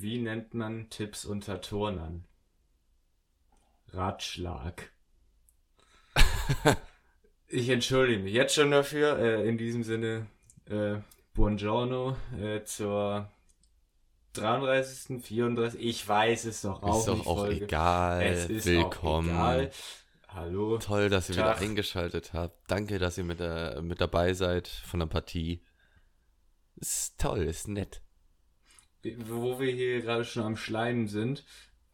Wie nennt man Tipps unter Turnern? Ratschlag. ich entschuldige mich jetzt schon dafür. Äh, in diesem Sinne, äh, Buongiorno äh, zur 33., 34. Ich weiß es doch auch Ist doch auch Folge. egal. Es ist Willkommen. Auch egal. Hallo. Toll, dass ihr Tag. wieder eingeschaltet habt. Danke, dass ihr mit, der, mit dabei seid von der Partie. Ist toll, ist nett. Wo wir hier gerade schon am Schleim sind.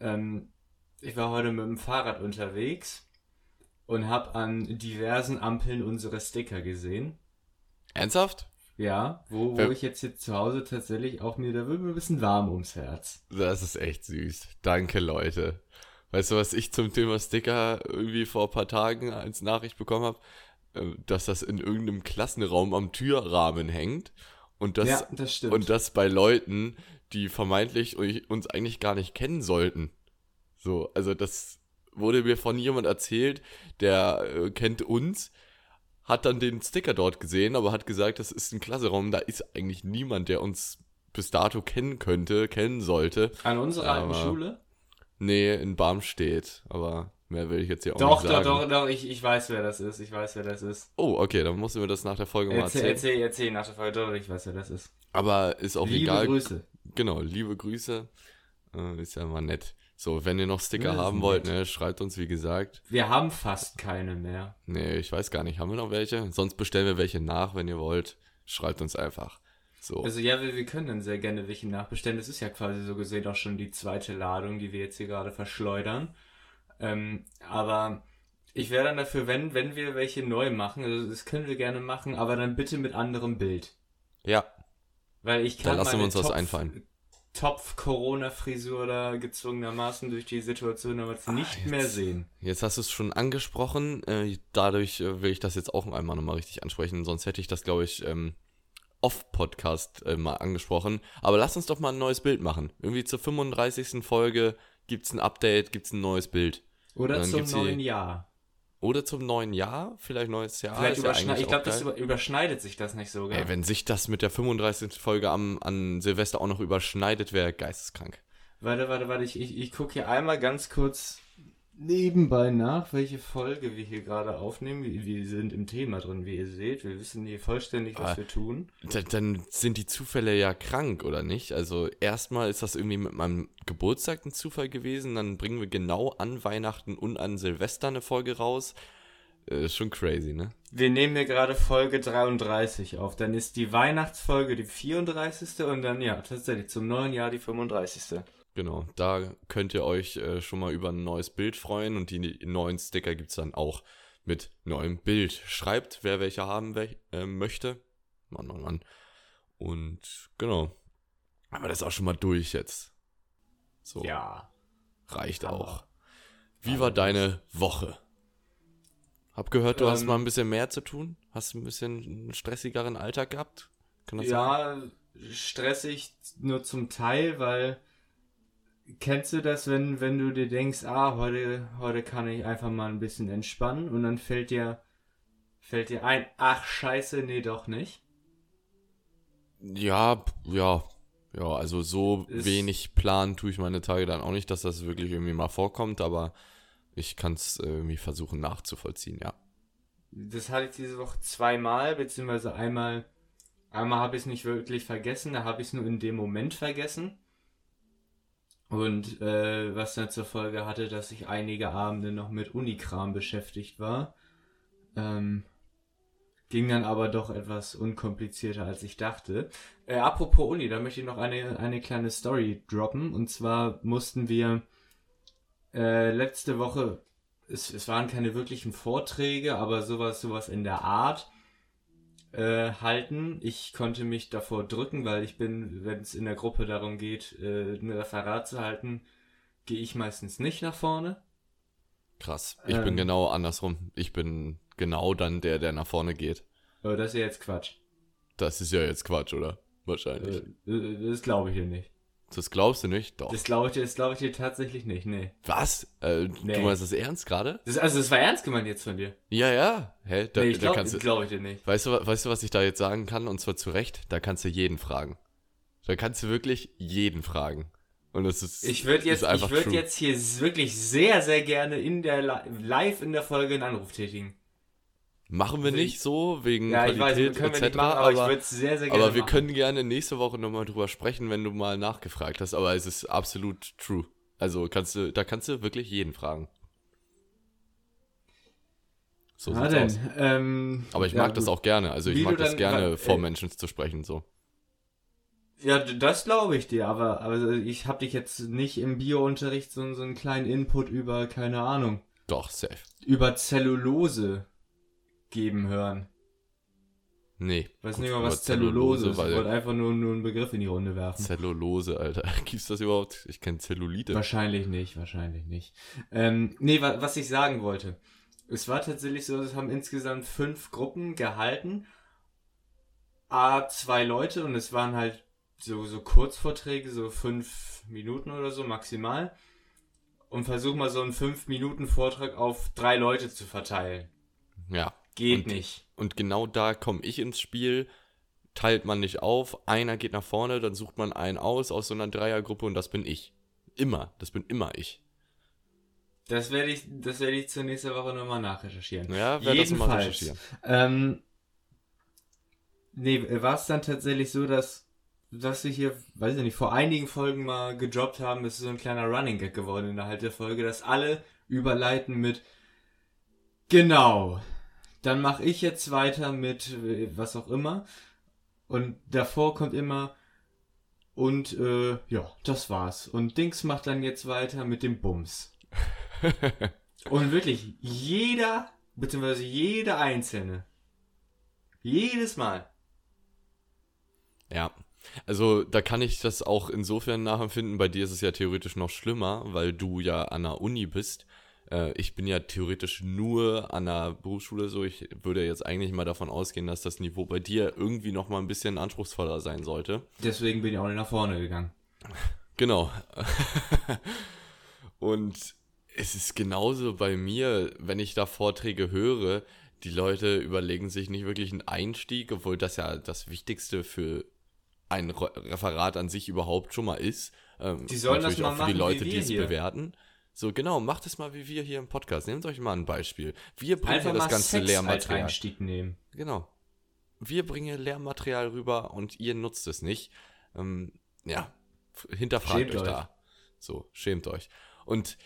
Ähm, ich war heute mit dem Fahrrad unterwegs und habe an diversen Ampeln unsere Sticker gesehen. Ernsthaft? Ja, wo, wo ich jetzt hier zu Hause tatsächlich auch mir, da wird mir ein bisschen warm ums Herz. Das ist echt süß. Danke, Leute. Weißt du, was ich zum Thema Sticker irgendwie vor ein paar Tagen als Nachricht bekommen habe? Äh, Dass das in irgendeinem Klassenraum am Türrahmen hängt. Und das, ja, das stimmt. und das bei Leuten, die vermeintlich uns eigentlich gar nicht kennen sollten. So, also das wurde mir von jemand erzählt, der äh, kennt uns, hat dann den Sticker dort gesehen, aber hat gesagt, das ist ein Klasseraum, da ist eigentlich niemand, der uns bis dato kennen könnte, kennen sollte. An unserer alten Schule? Nee, in Barmstedt, aber mehr will ich jetzt hier auch Doch, nicht doch, sagen. doch, doch, ich, ich weiß, wer das ist. Ich weiß, wer das ist. Oh, okay, dann musst du mir das nach der Folge mal Erzähl, erzählen. erzähl, erzähl nach der Folge. Doch, ich weiß, wer das ist. Aber ist auch Liebe egal. Grüße. Genau, liebe Grüße. Äh, ist ja mal nett. So, wenn ihr noch Sticker Ja, haben wollt, ne, schreibt uns, wie gesagt. Wir haben fast keine mehr. Nee, ich weiß gar nicht, haben wir noch welche? Sonst bestellen wir welche nach, wenn ihr wollt. Schreibt uns einfach. So. Also ja, wir, wir können dann sehr gerne welche nachbestellen. Das ist ja quasi so gesehen auch schon die zweite Ladung, die wir jetzt hier gerade verschleudern. Ähm, aber ich wäre dann dafür, wenn, wenn wir welche neu machen, also das können wir gerne machen, aber dann bitte mit anderem Bild. ja, Weil ich Da kann lassen wir uns was Topf- einfallen. Topf-Corona-Frisur da gezwungenermaßen durch die Situation damals nicht Ah, jetzt- mehr sehen. jetzt hast du es schon angesprochen. Äh, dadurch äh, will ich das jetzt auch einmal nochmal richtig ansprechen. Sonst hätte ich das, glaube ich, ähm, off-Podcast äh, mal angesprochen. Aber lass uns doch mal ein neues Bild machen. Irgendwie zur 35. Folge gibt's ein Update, gibt's ein neues Bild. Oder zum neuen Jahr. Oder zum neuen Jahr, vielleicht neues Jahr. Vielleicht ja überschneidet, eigentlich ich glaube, das über, überschneidet sich das nicht sogar. Ey, wenn sich das mit der 35. Folge am, an Silvester auch noch überschneidet, wäre geisteskrank. Warte, warte, warte, ich, ich, ich gucke hier einmal ganz kurz nebenbei nach, welche Folge wir hier gerade aufnehmen. Wir, wir sind im Thema drin, wie ihr seht. Wir wissen hier vollständig, was Ah. wir tun. Da, dann sind die Zufälle ja krank, oder nicht? Also erstmal ist das irgendwie mit meinem Geburtstag ein Zufall gewesen, dann bringen wir genau an Weihnachten und an Silvester eine Folge raus. Äh, ist schon crazy, ne? Wir nehmen hier gerade Folge 33 auf. Dann ist die Weihnachtsfolge die 34. und dann, ja, tatsächlich zum neuen Jahr die 35. Genau, da könnt ihr euch äh, schon mal über ein neues Bild freuen und die neuen Sticker gibt's dann auch mit neuem Bild. Schreibt, wer welche haben wel äh, möchte. Mann, Mann, Mann. Und genau. Aber das ist auch schon mal durch jetzt. So, Ja. reicht aber- auch. Wie war deine Woche? Hab gehört, du hast Ähm, mal ein bisschen mehr zu tun. Hast ein bisschen einen stressigeren Alltag gehabt? Kann das sein? Ja, stressig nur zum Teil, weil kennst du das, wenn, wenn du dir denkst, ah, heute, heute kann ich einfach mal ein bisschen entspannen und dann fällt dir, fällt dir ein, ach scheiße, nee, doch nicht. Ja, ja, ja, also so Ist- wenig planen tue ich meine Tage dann auch nicht, dass das wirklich irgendwie mal vorkommt, aber ich kann es irgendwie versuchen nachzuvollziehen, ja. Das hatte ich diese Woche zweimal, beziehungsweise einmal, einmal habe ich es nicht wirklich vergessen, da habe ich es nur in dem Moment vergessen. Und äh, was dann zur Folge hatte, dass ich einige Abende noch mit Unikram beschäftigt war. Ähm, ging dann aber doch etwas unkomplizierter, als ich dachte. Äh, apropos Uni, da möchte ich noch eine, eine kleine Story droppen. Und zwar mussten wir äh, letzte Woche es, es waren keine wirklichen Vorträge, aber sowas, sowas in der Art äh, halten. Ich konnte mich davor drücken, weil ich bin, wenn es in der Gruppe darum geht, äh, ein Referat zu halten, gehe ich meistens nicht nach vorne. Krass. Ich bin Ähm. genau andersrum. Ich bin genau dann der, der nach vorne geht. Aber das ist ja jetzt Quatsch. Das ist ja jetzt Quatsch, oder? Wahrscheinlich. Äh, das glaube ich hier nicht. Das glaubst du nicht? Doch. Das glaube ich dir, das glaube ich dir tatsächlich nicht, nee. Was? Äh, Nee. Du meinst das ernst gerade? Das, also das war ernst gemeint jetzt von dir. Ja, ja. Hä? Da, nee, ich da glaube kannst du, glaub ich dir nicht. weißt, du, wa- weißt du, was ich da jetzt sagen kann? Und zwar zu Recht, da kannst du jeden fragen. Da kannst du wirklich jeden fragen. Und das ist, Ich würde jetzt, ist einfach ich würde true. jetzt hier wirklich sehr, sehr gerne in der Li- live in der Folge einen Anruf tätigen. Machen wir Also nicht so, wegen Ja, ich weiß, Qualität wir etc. machen, aber, aber sehr, sehr gerne aber wir machen. können gerne nächste Woche nochmal drüber sprechen, wenn du mal nachgefragt hast. Aber es ist absolut true. Also kannst du, da kannst du wirklich jeden fragen. So Na sieht's denn, aus. ähm, Aber ich ja, mag das gut. auch gerne. Also ich Wie mag das dann- gerne, wa- vor äh, Menschen zu sprechen. So. Ja, das glaube ich dir, aber, aber ich habe dich jetzt nicht im Biounterricht so, so einen kleinen Input über, keine Ahnung, Doch, safe. über Zellulose geben hören. Nee. Weiß nicht mal, was Zellulose ist. Ich wollte einfach nur, nur einen Begriff in die Runde werfen. Zellulose, Alter. Gibt's das überhaupt? Ich kenne Zellulite. Wahrscheinlich nicht, wahrscheinlich nicht. Ähm, nee, wa was ich sagen wollte. Es war tatsächlich so, es haben insgesamt fünf Gruppen gehalten. A, zwei Leute und es waren halt so, so Kurzvorträge, so fünf Minuten oder so maximal. Und versuch mal so einen fünf Minuten Vortrag auf drei Leute zu verteilen. Ja. Geht Und- nicht. Und genau da komme ich ins Spiel. Teilt man nicht auf, einer geht nach vorne, dann sucht man einen aus aus so einer Dreiergruppe und das bin ich. Immer, das bin immer ich. Das werde ich, das werde ich zur nächsten Woche nochmal nachrecherchieren. Ja, wer das mal Jedenfalls. recherchieren. Ähm, nee, war es dann tatsächlich so, dass, dass wir hier, weiß ich nicht, vor einigen Folgen mal gedroppt haben, es ist so ein kleiner Running Gag geworden innerhalb der Folge, dass alle überleiten mit genau. Dann mache ich jetzt weiter mit äh, was auch immer. Und davor kommt immer und äh, ja, das war's. Und Dings macht dann jetzt weiter mit dem Bums. Und wirklich, jeder, beziehungsweise jeder Einzelne, jedes Mal. Ja. Also da kann ich das auch insofern nachempfinden. Bei dir ist es ja theoretisch noch schlimmer, weil du ja an der Uni bist. Äh, ich bin ja theoretisch nur an der Berufsschule so. Ich würde jetzt eigentlich mal davon ausgehen, dass das Niveau bei dir irgendwie noch mal ein bisschen anspruchsvoller sein sollte. Deswegen bin ich auch nicht nach vorne gegangen. Genau. Und es ist genauso bei mir, wenn ich da Vorträge höre, die Leute überlegen sich nicht wirklich einen Einstieg, obwohl das ja das Wichtigste für ein Re Referat an sich überhaupt schon mal ist. Ähm, Die sollen das natürlich mal auch für die machen, Leute, die es bewerten. So, genau, macht es mal wie wir hier im Podcast. Nehmt euch mal ein Beispiel. Wir bringen Einfach das ganze Sex als Lehrmaterial. Einstieg nehmen. Genau. Wir bringen Lehrmaterial rüber und ihr nutzt es nicht. Ähm, ja, hinterfragt Schämt euch, euch. da. So, schämt euch. Und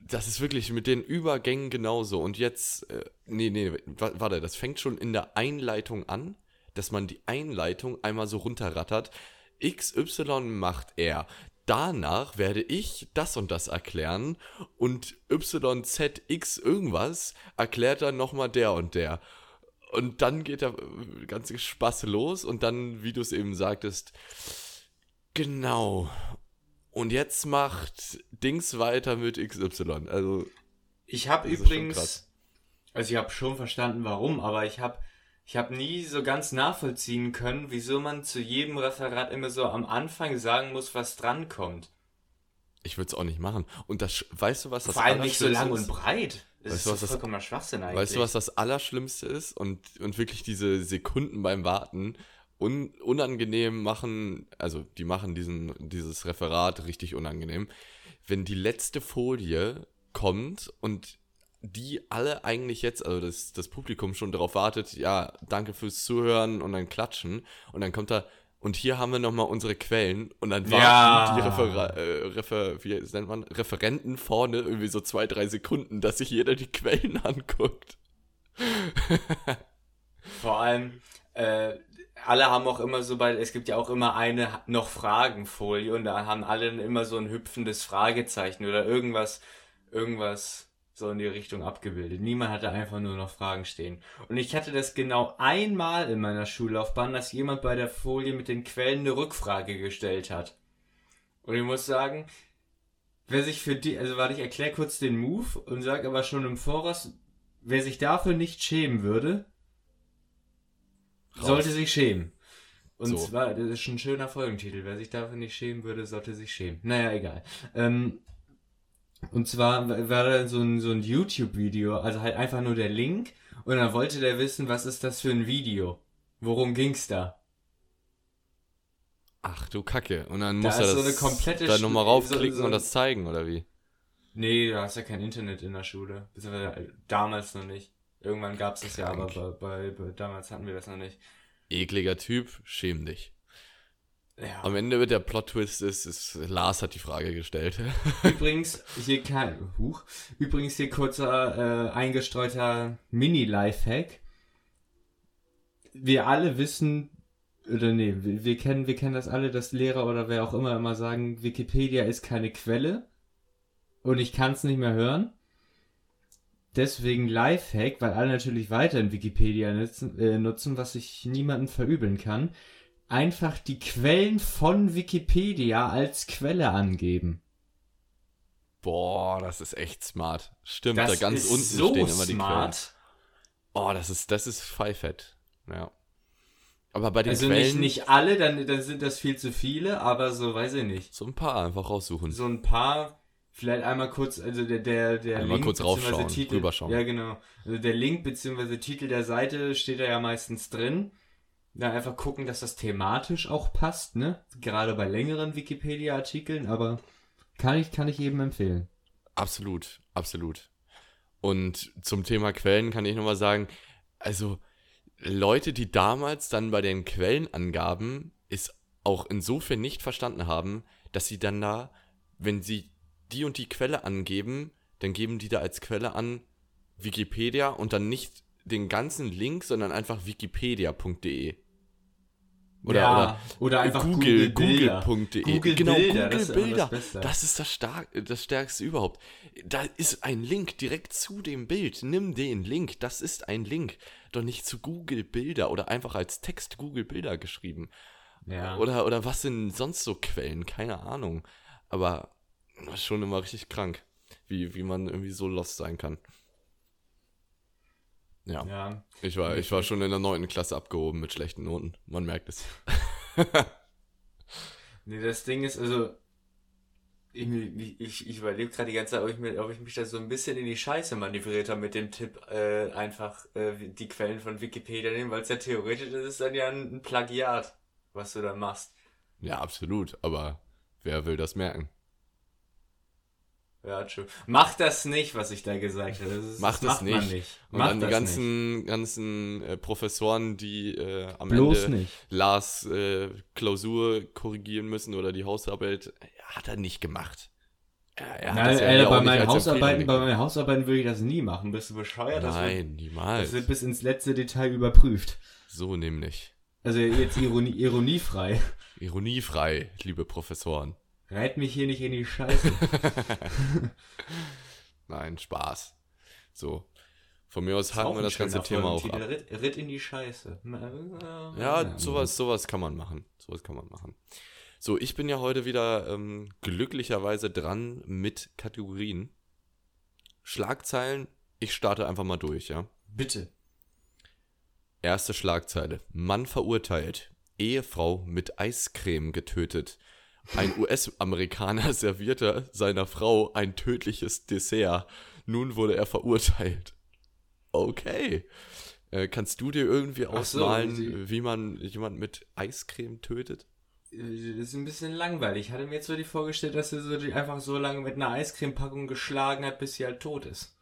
das ist wirklich mit den Übergängen genauso. Und jetzt, äh, nee, nee, wa- warte, das fängt schon in der Einleitung an, dass man die Einleitung einmal so runterrattert. XY macht er. Danach werde ich das und das erklären und YZX irgendwas erklärt dann nochmal der und der. Und dann geht der ganze Spaß los und dann, wie du es eben sagtest, genau. Und jetzt macht Dings weiter mit XY. Also, Ich habe übrigens, also ich habe schon verstanden, warum, aber ich habe ich habe nie so ganz nachvollziehen können, wieso man zu jedem Referat immer so am Anfang sagen muss, was drankommt. ich würde es auch nicht machen. Und das, weißt du, was das Vor allem nicht so lang Allerschlimmste und breit. Das Weißt ist du, was vollkommener Schwachsinn eigentlich. Weißt du, was das Allerschlimmste ist? Und, und wirklich diese Sekunden beim Warten un, unangenehm machen, also die machen diesen, dieses Referat richtig unangenehm. Wenn die letzte Folie kommt und die alle eigentlich jetzt, also das, das Publikum schon darauf wartet, ja, danke fürs Zuhören und dann klatschen und dann kommt da, und hier haben wir nochmal unsere Quellen und dann warten Ja. die Refera äh, Refer wie nennt man? Referenten vorne irgendwie so zwei, drei Sekunden, dass sich jeder die Quellen anguckt. Vor allem, äh, alle haben auch immer so bei, es gibt ja auch immer eine noch Fragenfolie und da haben alle dann immer so ein hüpfendes Fragezeichen oder irgendwas, irgendwas so in die Richtung abgebildet. Niemand hatte einfach nur noch Fragen stehen. Und ich hatte das genau einmal in meiner Schullaufbahn, dass jemand bei der Folie mit den Quellen eine Rückfrage gestellt hat. Und ich muss sagen, wer sich für die, also warte, ich erkläre kurz den Move und sage aber schon im Voraus, wer sich dafür nicht schämen würde, Raus. sollte sich schämen. Und So. zwar, das ist ein schöner Folgentitel. Wer sich dafür nicht schämen würde, sollte sich schämen. Naja, egal. Ähm, und zwar war da so ein, so ein YouTube-Video, also halt einfach nur der Link. Und dann wollte der wissen, was ist das für ein Video? Worum ging's da? Ach du Kacke. Und dann Da muss er so das eine komplette da nochmal raufklicken so- so- und das zeigen, oder wie? Nee, du hast ja kein Internet in der Schule. Beziehungsweise damals noch nicht. Irgendwann gab es das ja, aber Krank. bei, bei, damals hatten wir das noch nicht. Ekliger Typ, schäm dich. Ja. Am Ende wird der Plot-Twist ist, ist, Lars hat die Frage gestellt. Übrigens, hier kein, huch, übrigens hier kurzer äh, eingestreuter Mini-Lifehack. Wir alle wissen, oder nee, wir, wir kennen, wir kennen das alle, dass Lehrer oder wer auch immer immer sagen, Wikipedia ist keine Quelle und ich kann es nicht mehr hören. Deswegen Lifehack, weil alle natürlich weiterhin Wikipedia nutzen, äh, nutzen, was ich niemandem verübeln kann. Einfach die Quellen von Wikipedia als Quelle angeben. Boah, das ist echt smart. Stimmt, Das da ganz ist unten so stehen immer die Quellen. smart. Oh, das ist, das ist Pfeifett. Ja. Aber bei den Also Quellen nicht, nicht alle, dann, dann sind das viel zu viele, aber so weiß ich nicht. so ein paar einfach raussuchen. So ein paar, vielleicht einmal kurz, also der, der, der Einmal kurz beziehungsweise raufschauen, Titel, rüberschauen. Ja, genau. Also der Link bzw. Titel der Seite steht da ja meistens drin. Dann einfach gucken, dass das thematisch auch passt, ne? Gerade bei längeren Wikipedia-Artikeln, aber kann ich, kann ich jedem empfehlen. Absolut, absolut. Und zum Thema Quellen kann ich nochmal sagen, also Leute, die damals dann bei den Quellenangaben es auch insofern nicht verstanden haben, dass sie dann da, wenn sie die und die Quelle angeben, dann geben die da als Quelle an Wikipedia und dann nicht den ganzen Link, sondern einfach wikipedia.de. Oder, ja, oder oder einfach Google, Google, Bilder. Google.de. Google genau, Bilder, Google das ist aber das Bilder. Das ist das, stark, das Stärkste überhaupt. Da ist ein Link direkt zu dem Bild. Nimm den Link. Das ist ein Link. Doch nicht zu Google Bilder oder einfach als Text Google Bilder geschrieben. Ja. Oder, oder was sind sonst so Quellen? Keine Ahnung. Aber schon immer richtig krank, wie, wie man irgendwie so lost sein kann. Ja, ja. ich war, ich war schon in der neunten Klasse abgehoben mit schlechten Noten. Man merkt es. Nee, das Ding ist, also, ich, ich, ich überlebe gerade die ganze Zeit, ob ich, mir, ob ich mich da so ein bisschen in die Scheiße manövriert habe mit dem Tipp, äh, einfach äh, die Quellen von Wikipedia nehmen, weil es ja theoretisch ist, ist dann ja ein, ein Plagiat, was du da machst. Ja, absolut. Aber wer will das merken? Ja, true. Mach das nicht, was ich da gesagt habe. Das ist, Mach das macht man nicht. nicht. Und Mach dann die das ganzen, ganzen äh, Professoren, die äh, am Bloß Ende nicht. Lars äh, Klausur korrigieren müssen oder die Hausarbeit, äh, hat er nicht gemacht. Er, er hat Nein, das ja Alter, auch bei nicht meinen Hausarbeiten, bei meinen Hausarbeiten würde ich das nie machen. Bist du bescheuert? Das wird, Nein, das niemals. wird bis ins letzte Detail überprüft. So nämlich. Also jetzt Ironie, ironiefrei. Ironiefrei, liebe Professoren. Reit mich hier nicht in die Scheiße. Nein, Spaß. So. Von mir aus haken wir das ganze Thema auch ab. Ritt, Ritt in die Scheiße. Ja, sowas, sowas kann man machen. Sowas kann man machen. So, ich bin ja heute wieder ähm, glücklicherweise dran mit Kategorien. Schlagzeilen, ich starte einfach mal durch, ja. Bitte. Erste Schlagzeile. Mann verurteilt. Ehefrau mit Eiscreme getötet. Ein US-Amerikaner servierte seiner Frau ein tödliches Dessert. Nun wurde er verurteilt. Okay. Äh, kannst du dir irgendwie so, ausmalen, sie- wie man jemand mit Eiscreme tötet? Das ist ein bisschen langweilig. Ich hatte mir jetzt so die vorgestellt, dass er so die einfach so lange mit einer Eiscremepackung geschlagen hat, bis sie halt tot ist.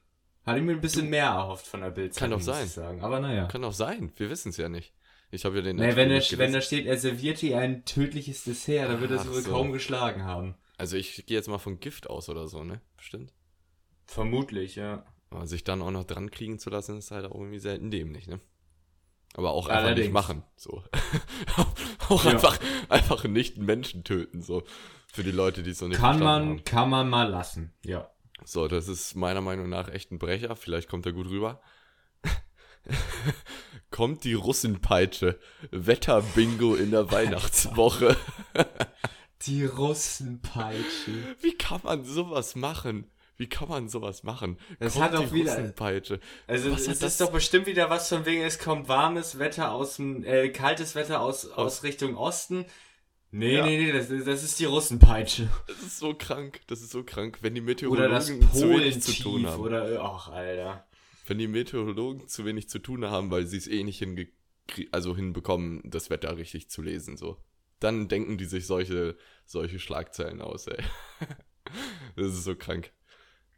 Hatte ich mir ein bisschen mehr erhofft von der Bildzeitung, Kann doch sein. ich sagen. Aber naja. Kann auch sein. Wir wissen es ja nicht. Ich habe ja den. Naja, wenn, da, Artikel wenn da steht, er servierte ihr ein tödliches Dessert, dann wird er sie wohl so. kaum geschlagen haben. Also ich gehe jetzt mal von Gift aus oder so, ne? Bestimmt. Vermutlich, ja. Aber sich dann auch noch dran kriegen zu lassen, ist halt auch irgendwie selten dämlich, ne? Aber auch einfach Allerdings. nicht machen. So. auch Ja. einfach, einfach nicht Menschen töten, so. Für die Leute, die es noch nicht Kann man, haben. kann man mal lassen. Ja. So, das ist meiner Meinung nach echt ein Brecher. Vielleicht kommt er gut rüber. kommt die Russenpeitsche. Wetterbingo in der Weihnachtswoche. Die Russenpeitsche. Wie kann man sowas machen? Wie kann man sowas machen? Das Kommt hat auch die wieder- Russenpeitsche. Also Was es ist das- doch bestimmt wieder was von wegen, es kommt warmes Wetter aus dem, äh, kaltes Wetter aus, aus Richtung Osten. Nee, Ja. nee, nee, das, ist- das ist die Russenpeitsche. Das ist so krank. Das ist so krank, wenn die Oder Meteorologen das zu wenig zu tun haben. oder, ach, Alter. Wenn die Meteorologen zu wenig zu tun haben, weil sie es eh nicht hinge also hinbekommen, das Wetter richtig zu lesen, so. dann denken die sich solche, solche Schlagzeilen aus, ey. Das ist so krank.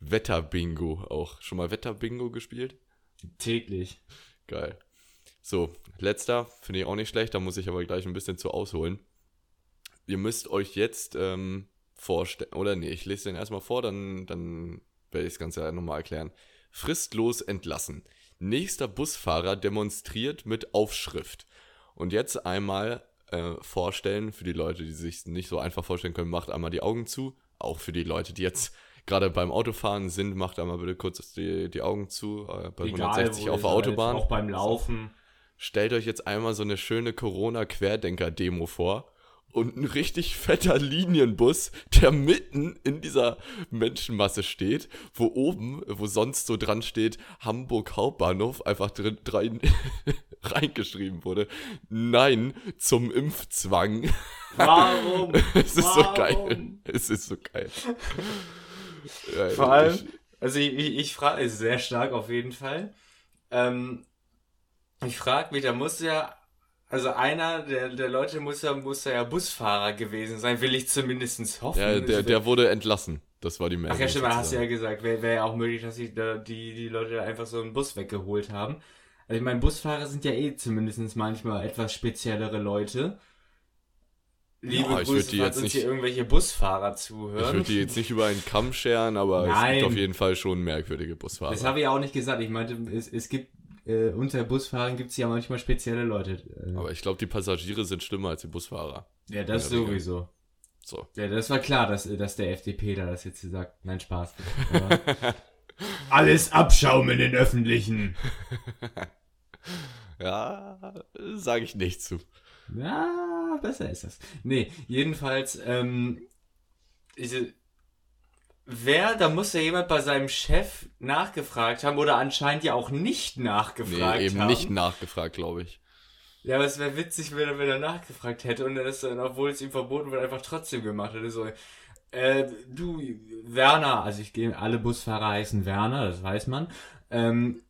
Wetterbingo auch. Schon mal Wetterbingo gespielt? Täglich. Geil. So, letzter, finde ich auch nicht schlecht, da muss ich aber gleich ein bisschen zu ausholen. Ihr müsst euch jetzt ähm, vorstellen, oder nee, ich lese den erstmal vor, dann, dann werde ich das Ganze nochmal erklären. Fristlos entlassen. Nächster Busfahrer demonstriert mit Aufschrift. Und jetzt einmal äh, vorstellen, für die Leute, die sich nicht so einfach vorstellen können, macht einmal die Augen zu. Auch für die Leute, die jetzt gerade beim Autofahren sind, macht einmal bitte kurz die, die Augen zu. Äh, bei Egal, 160 wo auf der Autobahn. Auch beim Laufen. Stellt euch jetzt einmal so eine schöne Corona-Querdenker-Demo vor und ein richtig fetter Linienbus, der mitten in dieser Menschenmasse steht, wo oben, wo sonst so dran steht, Hamburg Hauptbahnhof, einfach drin, rein, reingeschrieben wurde. Nein zum Impfzwang. Warum? Es ist so Warum? geil. Es ist so geil. Ja, Vor allem, ich- also ich, ich, ich frage, ist sehr stark auf jeden Fall. Ähm, ich frage mich, da muss ja, also einer der, der Leute muss ja, muss ja Busfahrer gewesen sein, will ich zumindest hoffen. ja, der, der wurde entlassen. Das war die Meldung. Ach ja, stimmt, hast du ja gesagt, wäre wär ja auch möglich, dass sich da die, die Leute da einfach so einen Bus weggeholt haben. Also ich meine, Busfahrer sind ja eh zumindest manchmal etwas speziellere Leute. Liebe Ja, ich Grüße, die jetzt uns nicht- hier irgendwelche Busfahrer Ich zuhören. würde die jetzt nicht über einen Kamm scheren, aber es Nein. gibt auf jeden Fall schon merkwürdige Busfahrer. Das habe ich auch nicht gesagt. Ich meinte, es, es gibt, äh, unter Busfahrern gibt es ja manchmal spezielle Leute. Äh, Aber ich glaube, die Passagiere sind schlimmer als die Busfahrer. ja, das sowieso. So. Ja, das war klar, dass, dass der FDP da das jetzt sagt. Nein, Spaß. Alles Abschaum in den Öffentlichen. Ja, sage ich nicht zu. Ja, besser ist das. Nee, jedenfalls, ähm, diese, wer, da muss ja jemand bei seinem Chef nachgefragt haben oder anscheinend ja auch nicht nachgefragt Nee, eben haben. nicht nachgefragt, glaube ich. Ja, aber es wäre witzig, wenn er, wenn er nachgefragt hätte und er das dann, obwohl es ihm verboten wird, einfach trotzdem gemacht hätte. So, äh, du, Werner, also ich gehe, alle Busfahrer heißen Werner, das weiß man. Ähm,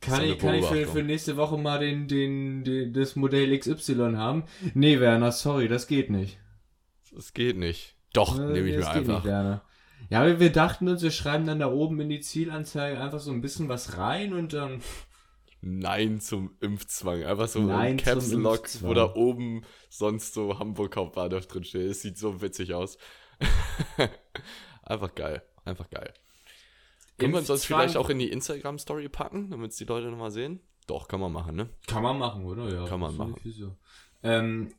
kann ich, kann ich für, für nächste Woche mal den, den, den, das Modell XY haben? Nee, Werner, sorry, das geht nicht. Das geht nicht. Doch, Äh, nehme ich mir einfach. Nicht, Werner. Ja, aber wir dachten uns, wir schreiben dann da oben in die Zielanzeige einfach so ein bisschen was rein und dann. Nein zum Impfzwang. Einfach so Nein ein Caps Lock, wo da oben sonst so Hamburg Hauptbahnhof drin steht. Es sieht so witzig aus. einfach geil. Einfach geil. Können wir Impfzwang- vielleicht auch in die Instagram-Story packen, damit es die Leute nochmal sehen? Doch, kann man machen, ne? Kann man machen, oder? Ja, Kann man machen. So. Ähm,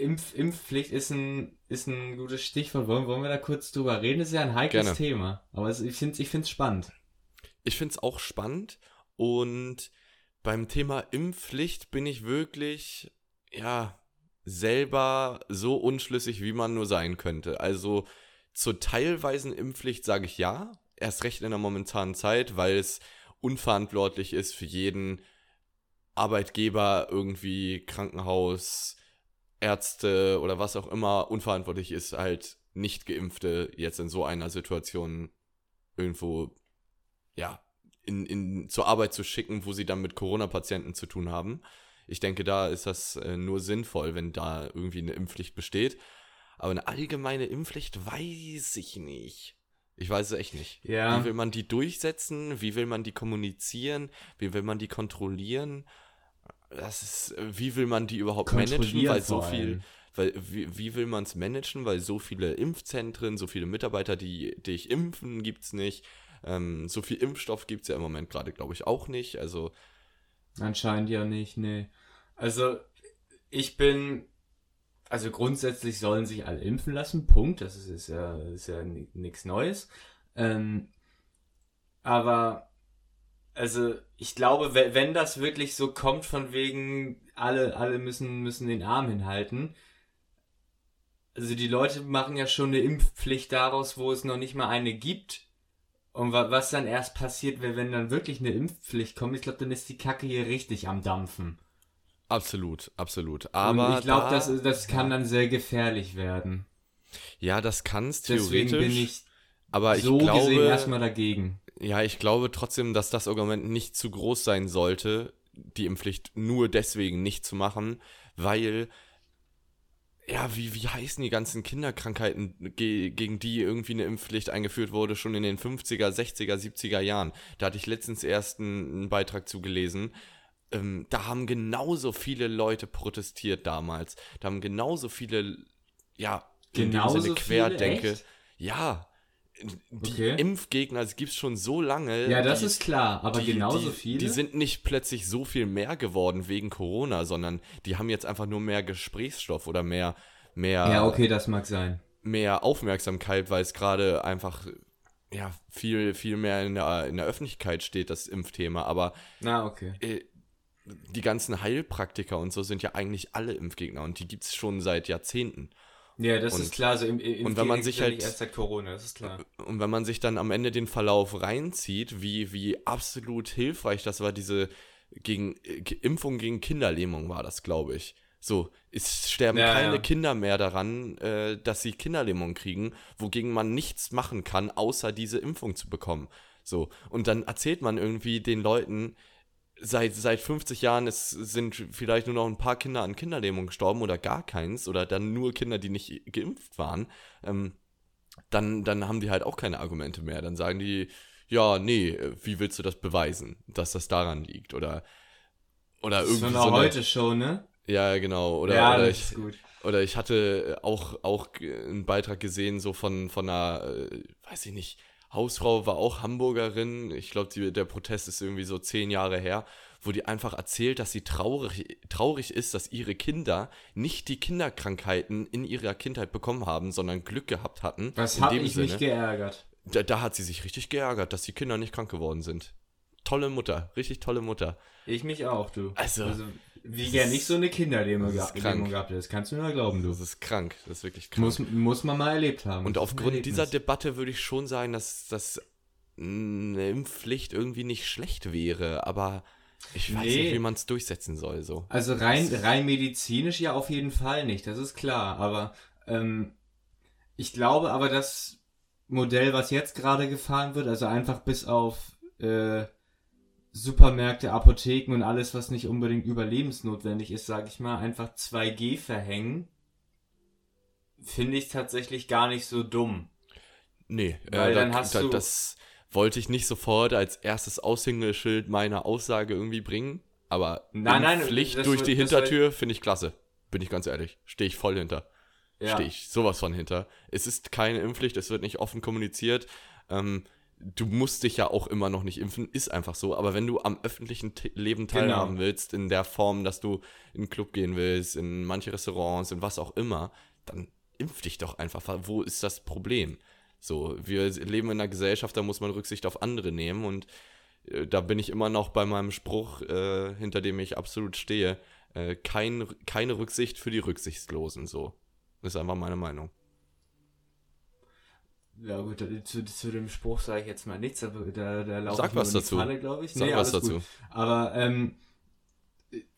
Impf, Impfpflicht ist ein, ist ein gutes Stichwort. Wollen, wollen wir da kurz drüber reden? Das ist ja ein heikles Gerne. Thema. Aber es, ich finde es ich find's spannend. Ich finde es auch spannend und beim Thema Impfpflicht bin ich wirklich, ja, selber so unschlüssig, wie man nur sein könnte. Also zur teilweisen Impfpflicht sage ich ja, erst recht in der momentanen Zeit, weil es unverantwortlich ist für jeden Arbeitgeber irgendwie Krankenhaus, Ärzte oder was auch immer unverantwortlich ist, halt nicht geimpfte jetzt in so einer Situation irgendwo ja, in, in, zur Arbeit zu schicken, wo sie dann mit Corona-Patienten zu tun haben. Ich denke, da ist das äh, nur sinnvoll, wenn da irgendwie eine Impfpflicht besteht. Aber eine allgemeine Impfpflicht weiß ich nicht. Ich weiß es echt nicht. Ja. Wie will man die durchsetzen? Wie will man die kommunizieren? Wie will man die kontrollieren? Das ist, äh, wie will man die überhaupt managen? Weil so viel, weil, wie, wie will man es managen? Weil so viele Impfzentren, so viele Mitarbeiter, die dich impfen, gibt's nicht. Ähm, so viel Impfstoff gibt's ja im Moment gerade, glaube ich, auch nicht. Also, Anscheinend ja nicht, nee. Also, ich bin. Also grundsätzlich sollen sich alle impfen lassen, Punkt. Das ist, ist ja, ist ja nichts Neues. Ähm, aber, also, ich glaube, we- wenn das wirklich so kommt, von wegen, alle, alle müssen, müssen den Arm hinhalten. Also, die Leute machen ja schon eine Impfpflicht daraus, wo es noch nicht mal eine gibt. Und wa was dann erst passiert, wenn, dann wirklich eine Impfpflicht kommt, ich glaube, dann ist die Kacke hier richtig am Dampfen. absolut, absolut. Und Aber ich glaube, da- das, das kann dann sehr gefährlich werden. ja, das kann's Deswegen theoretisch. bin ich aber ich so glaube, gesehen erstmal dagegen. Ja, ich glaube trotzdem, dass das Argument nicht zu groß sein sollte, die Impfpflicht nur deswegen nicht zu machen, weil ja, wie, wie heißen die ganzen Kinderkrankheiten, ge gegen die irgendwie eine Impfpflicht eingeführt wurde, schon in den 50er, 60er, 70er Jahren. Da hatte ich letztens erst einen, Beitrag zugelesen. Ähm, da haben genauso viele Leute protestiert damals. Da haben genauso viele, ja, in Genauso dem Sinne Querdenke. viele? Ja, die Okay. Impfgegner, das gibt's schon so lange. Ja, das die, ist klar, aber die, genauso die, viele. Die sind nicht plötzlich so viel mehr geworden wegen Corona, sondern die haben jetzt einfach nur mehr Gesprächsstoff oder mehr, mehr, ja, okay, das mag sein. mehr Aufmerksamkeit, weil es gerade einfach ja, viel, viel mehr in der, in der Öffentlichkeit steht, das Impfthema. Aber Na, okay. äh, die ganzen Heilpraktiker und so sind ja eigentlich alle Impfgegner und die gibt's schon seit Jahrzehnten. Ja, das Und- ist klar. So im, im und wenn man sich halt- erst seit Corona, das ist klar. Und wenn man sich dann am Ende den Verlauf reinzieht, wie, wie absolut hilfreich das war, diese gegen, Impfung gegen Kinderlähmung war das, glaube ich. So, es sterben Ja, keine ja. Kinder mehr daran, äh, dass sie Kinderlähmung kriegen, wogegen man nichts machen kann, außer diese Impfung zu bekommen. So, und dann erzählt man irgendwie den Leuten, seit, seit 50 Jahren es sind vielleicht nur noch ein paar Kinder an Kinderlähmung gestorben oder gar keins oder dann nur Kinder, die nicht geimpft waren. Ähm, dann, dann haben die halt auch keine Argumente mehr. Dann sagen die, ja, nee, wie willst du das beweisen, dass das daran liegt? Oder, oder Das ist irgendwie so auch eine, heute schon, ne? Ja, genau. Oder, ja, oder, ich, ist gut. oder ich hatte auch, auch einen Beitrag gesehen, so von, von einer, äh, weiß ich nicht, Hausfrau war auch Hamburgerin. Ich glaube, der Protest ist irgendwie so zehn Jahre her, wo die einfach erzählt, dass sie traurig, traurig ist, dass ihre Kinder nicht die Kinderkrankheiten in ihrer Kindheit bekommen haben, sondern Glück gehabt hatten. Was in hab dem ich Sinne. mich geärgert? Da, da hat sie sich richtig geärgert, dass die Kinder nicht krank geworden sind. Tolle Mutter, richtig tolle Mutter. Ich mich auch, du. Also, wie das gern nicht so eine Kinderdemo das gehabt gehabt. Das kannst du nur glauben, du. Das ist krank, das ist wirklich krank. Muss, muss man mal erlebt haben. Und Das aufgrund dieser. Debatte würde ich schon sagen, dass, dass eine Impfpflicht irgendwie nicht schlecht wäre, aber ich weiß Nee. nicht, wie man es durchsetzen soll. So. Also rein, rein medizinisch ja auf jeden Fall nicht, das ist klar. Aber ähm, ich glaube aber, das Modell, was jetzt gerade gefahren wird, also einfach bis auf äh, Supermärkte, Apotheken und alles, was nicht unbedingt überlebensnotwendig ist, sage ich mal, einfach 2G verhängen, finde ich tatsächlich gar nicht so dumm. Nee, Weil äh, dann da, hast da, du- das wollte ich nicht sofort als erstes Aushängeschild meiner Aussage irgendwie bringen, aber Nein, nein, Pflicht durch wird- die Hintertür finde ich klasse. Bin ich ganz ehrlich. Stehe ich voll hinter. Ja. stehe ich sowas von hinter. Es ist keine Impfpflicht, es wird nicht offen kommuniziert. Ähm, du musst dich ja auch immer noch nicht impfen, ist einfach so. Aber wenn du am öffentlichen T Leben Genau. teilhaben willst, in der Form, dass du in einen Club gehen willst, in manche Restaurants, in was auch immer, dann impf dich doch einfach. Wo ist das Problem? So, wir leben in einer Gesellschaft, da muss man Rücksicht auf andere nehmen und äh, da bin ich immer noch bei meinem Spruch, äh, hinter dem ich absolut stehe. Äh, kein, keine Rücksicht für die Rücksichtslosen, so. Ist einfach meine Meinung. Ja gut, zu, zu dem Spruch sage ich jetzt mal nichts, aber da, da laufe Sag ich was dazu. Falle, glaube ich. Sag Nee, was alles dazu. Gut. Aber ähm,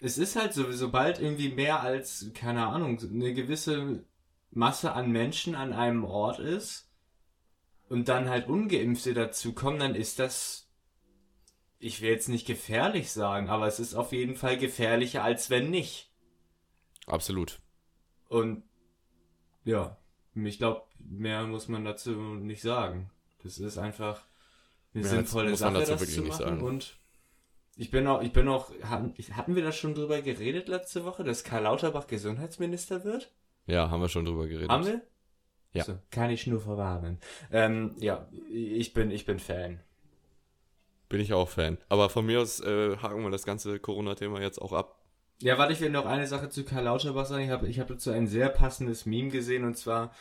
es ist halt so, sobald irgendwie mehr als, keine Ahnung, eine gewisse Masse an Menschen an einem Ort ist und dann halt Ungeimpfte dazu kommen, dann ist das, ich will jetzt nicht gefährlich sagen, aber es ist auf jeden Fall gefährlicher, als wenn nicht. Absolut. Und ja, ich glaube, mehr muss man dazu nicht sagen. Das ist einfach eine Mehr sinnvolle muss man Sache, dazu das wirklich zu nicht machen. sagen. Und ich bin auch, ich bin auch, hatten, hatten wir da schon drüber geredet letzte Woche, dass Karl Lauterbach Gesundheitsminister wird? Ja, haben wir schon drüber geredet. Haben wir? Ja. So, kann ich nur verwarnen. Ähm, ja, ich bin, ich bin Fan. Bin ich auch Fan. Aber von mir aus äh, haken wir das ganze Corona-Thema jetzt auch ab. Ja, warte, ich will noch eine Sache zu Karl Lauterbach sagen. Ich habe ich hab dazu ein sehr passendes Meme gesehen und zwar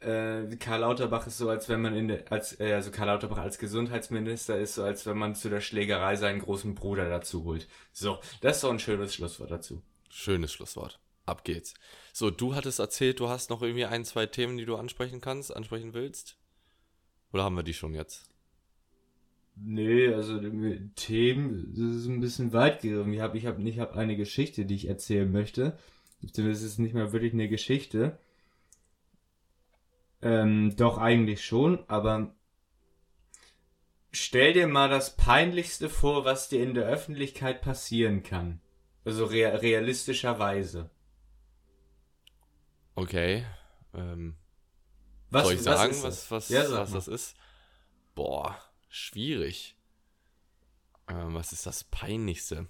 äh, Karl Lauterbach ist so, als wenn man in der, als, äh, also Karl Lauterbach als Gesundheitsminister ist so, als wenn man zu der Schlägerei seinen großen Bruder dazu holt. So, das ist doch ein schönes Schlusswort dazu. Schönes Schlusswort. Ab geht's. So, du hattest erzählt, du hast noch irgendwie ein, zwei Themen, die du ansprechen kannst, ansprechen willst. Oder haben wir die schon jetzt? Nee, also Themen, das ist ein bisschen weit gegriffen. Ich habe ich hab, ich hab eine Geschichte, die ich erzählen möchte. Es ist nicht mal wirklich eine Geschichte. Ähm, doch eigentlich schon, aber stell dir mal das Peinlichste vor, was dir in der Öffentlichkeit passieren kann. Also rea realistischerweise. Okay. Ähm, Was, soll ich sagen, ist was, das? was, Ja, sag was das ist? Boah, schwierig. Ähm, was ist das Peinlichste?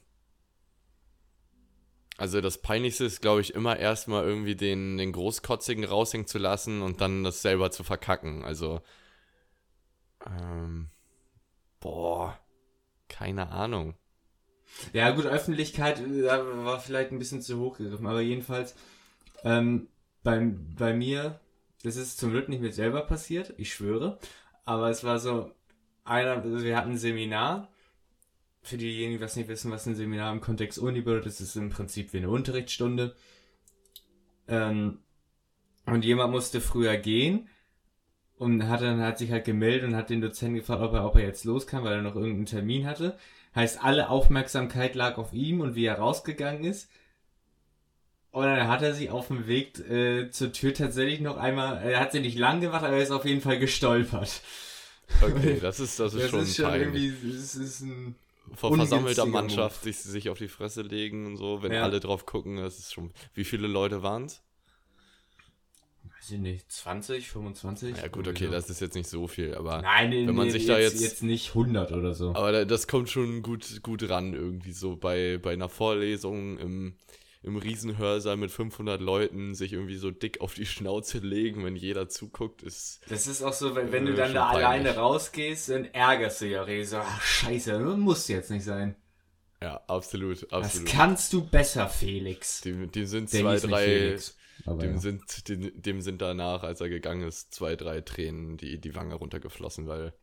Also das Peinlichste ist, glaube ich, immer erstmal irgendwie den, den Großkotzigen raushängen zu lassen und dann das selber zu verkacken. Also, ähm, boah, keine Ahnung. Ja, gut, Öffentlichkeit äh, war vielleicht ein bisschen zu hoch gegriffen, aber jedenfalls, ähm, bei, bei mir, das ist zum Glück nicht mir selber passiert, ich schwöre, aber es war so, einer, also wir hatten ein Seminar, für diejenigen, die was nicht wissen, was ein Seminar im Kontext Uni bedeutet, das ist im Prinzip wie eine Unterrichtsstunde. Ähm, und jemand musste früher gehen und hat dann hat sich halt gemeldet und hat den Dozenten gefragt, ob er, ob er jetzt los kann, weil er noch irgendeinen Termin hatte. Heißt, alle Aufmerksamkeit lag auf ihm und wie er rausgegangen ist. Und dann hat er sich auf dem Weg äh, zur Tür tatsächlich noch einmal, er hat sie nicht lang gemacht, aber er ist auf jeden Fall gestolpert. Okay, das ist, das ist Das schon, ist schon irgendwie, das ist ein, Vor versammelter Mannschaft sich, sich auf die Fresse legen und so, wenn Ja. alle drauf gucken, das ist schon. Wie viele Leute waren es? weiß ich nicht, 20, 25? Ja gut, okay, das ist jetzt nicht so viel, aber, Nein, nee, wenn man nee, sich jetzt, da jetzt- jetzt nicht 100 oder so. aber da- das kommt schon gut, gut ran irgendwie so bei, bei einer Vorlesung im, im Riesenhörsaal mit 500 Leuten sich irgendwie so dick auf die Schnauze legen, wenn jeder zuguckt, ist Das ist auch so, wenn, wenn du Äh, dann schon da peinlich. alleine rausgehst, dann ärgerst du ja so, ach scheiße, muss jetzt nicht sein. ja absolut, Das absolut. kannst du besser, Felix. Dem, dem sind Der zwei, drei, Felix, dem ja. sind, dem, dem sind danach, als er gegangen ist, zwei, drei Tränen die, die Wange runtergeflossen, weil,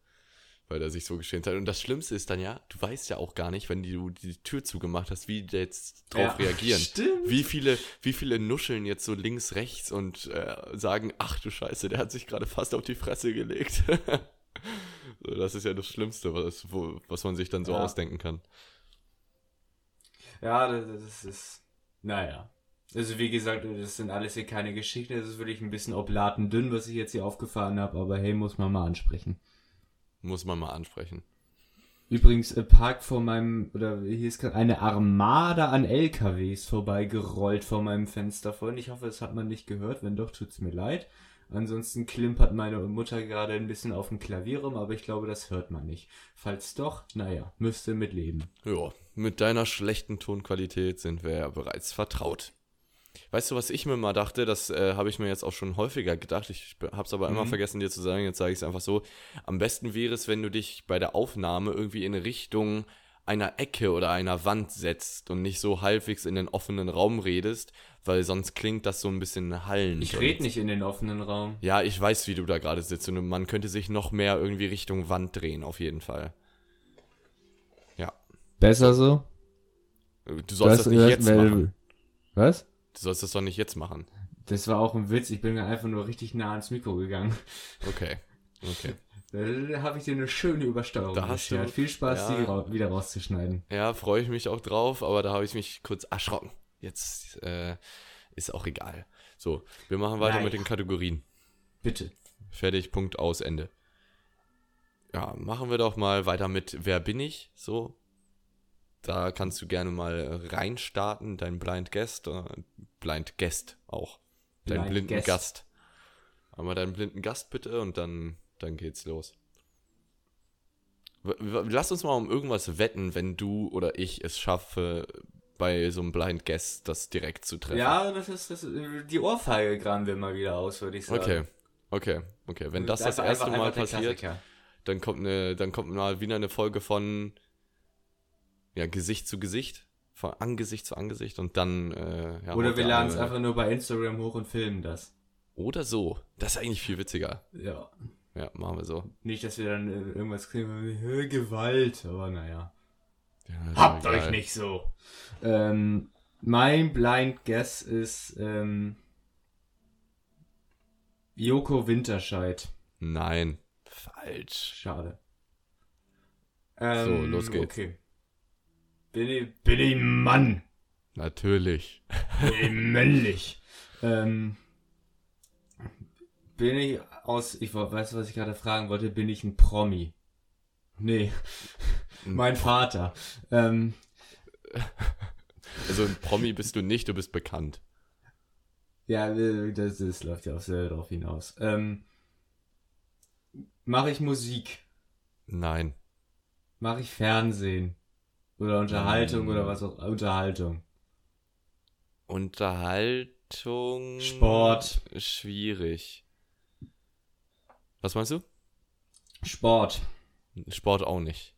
weil er sich so geschämt hat. Und das Schlimmste ist dann ja, du weißt ja auch gar nicht, wenn du die Tür zugemacht hast, wie die jetzt drauf Ja, reagieren. Stimmt. Wie viele, wie viele nuscheln jetzt so links, rechts und äh, sagen, ach du Scheiße, der hat sich gerade fast auf die Fresse gelegt. so, das ist ja das Schlimmste, was, wo, was man sich dann so Ja. ausdenken kann. Ja, das, das ist, naja. Also wie gesagt, das sind alles hier keine Geschichten, das ist wirklich ein bisschen oblatendünn, was ich jetzt hier aufgefahren habe, aber hey, muss man mal ansprechen. Muss man mal ansprechen. Übrigens, äh, Park vor meinem, oder hier ist gerade eine Armada an LKWs vorbeigerollt vor meinem Fenster vorhin. Ich hoffe, das hat man nicht gehört. Wenn doch, tut's mir leid. Ansonsten klimpert meine Mutter gerade ein bisschen auf dem Klavier rum, aber ich glaube, das hört man nicht. Falls doch, naja, müsste mitleben. Ja, mit deiner schlechten Tonqualität sind wir ja bereits vertraut. Weißt du, was ich mir mal dachte, das äh, habe ich mir jetzt auch schon häufiger gedacht, ich habe es aber immer Mhm. vergessen dir zu sagen, jetzt sage ich es einfach so. Am besten wäre es, wenn du dich bei der Aufnahme irgendwie in Richtung einer Ecke oder einer Wand setzt und nicht so halbwegs in den offenen Raum redest, weil sonst klingt das so ein bisschen hallend. Ich rede nicht in den offenen Raum. Ja, ich weiß, wie du da gerade sitzt und man könnte sich noch mehr irgendwie Richtung Wand drehen, auf jeden Fall. Ja. Besser so? Du sollst das, nicht jetzt machen. Was? Du sollst das doch nicht jetzt machen. Das war auch ein Witz. Ich bin einfach nur richtig nah ans Mikro gegangen. Okay. Okay. Da habe ich dir eine schöne Übersteuerung Da hast du- beschert. Viel Spaß, ja. die ra wieder rauszuschneiden. Ja, freue ich mich auch drauf, aber da habe ich mich kurz erschrocken. Jetzt äh, ist auch egal. So, wir machen weiter Naja. mit den Kategorien. Bitte. Fertig, Punkt, aus, Ende. Ja, machen wir doch mal weiter mit Wer bin ich? So. Da kannst du gerne mal reinstarten, dein Blind Guest, äh, Blind Guest auch. Dein Blind blinden Guest. Gast. Einmal deinen blinden Gast bitte und dann, dann geht's los. Lass uns mal um irgendwas wetten, wenn du oder ich es schaffe, bei so einem Blind Guest das direkt zu treffen. Ja, das ist das. Die Ohrfeige graben wir mal wieder aus, würde ich sagen. Okay, okay, okay. Wenn das das Einfach- erste einfach- Mal einfach passiert, dann kommt eine, dann kommt mal wieder eine Folge von ja, Gesicht zu Gesicht, von Angesicht zu Angesicht und dann äh, ja, Oder wir laden es einfach nur bei Instagram hoch und filmen das. Oder so. Das ist eigentlich viel witziger. Ja. Ja, machen wir so. Nicht, dass wir dann äh, irgendwas kriegen, äh, Gewalt, aber naja. Ja, Habt euch nicht so. Ähm, mein Blind Guess ist ähm, Joko Winterscheid. Nein. Falsch. Schade. Ähm, los geht's. Okay. Bin ich, bin ich ein Mann. Natürlich. Bin ich männlich. ähm, bin ich aus, ich weiß, was ich gerade fragen wollte, bin ich ein Promi? Nee. Ein mein Vater. Ähm, Also ein Promi bist du nicht, du bist bekannt. Ja, äh, das, das läuft ja auch sehr darauf hinaus. Ähm, Mache ich Musik? Nein. Mache ich Fernsehen? Oder Unterhaltung Mm. oder was auch Unterhaltung. Unterhaltung. Sport. Schwierig. Was meinst du? Sport. Sport auch nicht.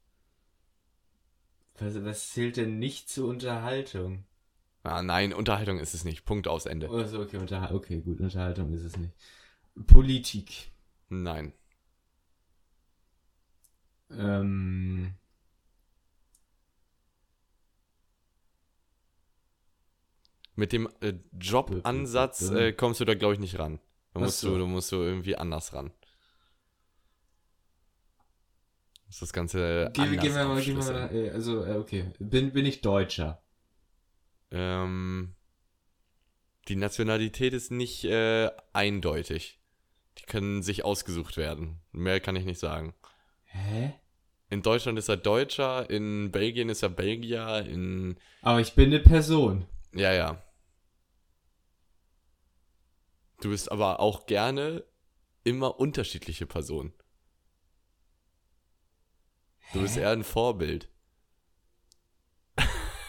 Was, was zählt denn nicht zur Unterhaltung? Ah, nein, Unterhaltung ist es nicht. Punkt aus Ende. Oh, so, okay, Unterhal okay, gut, Unterhaltung ist es nicht. Politik. Nein. Ähm, Mit dem äh, Jobansatz äh, kommst du da, glaube ich, nicht ran. Da musst, so. du, da musst du irgendwie anders ran. Du musst das Ganze gehen, wir- anders gehen wir mal, gehen wir mal, äh, also, äh, okay. Bin, bin ich Deutscher? Ähm, die Nationalität ist nicht äh, eindeutig. Die können sich ausgesucht werden. Mehr kann ich nicht sagen. Hä? In Deutschland ist er Deutscher, in Belgien ist er Belgier, in. Aber ich bin eine Person. Ja, ja. Du bist aber auch gerne immer unterschiedliche Personen. Du bist eher ein Vorbild.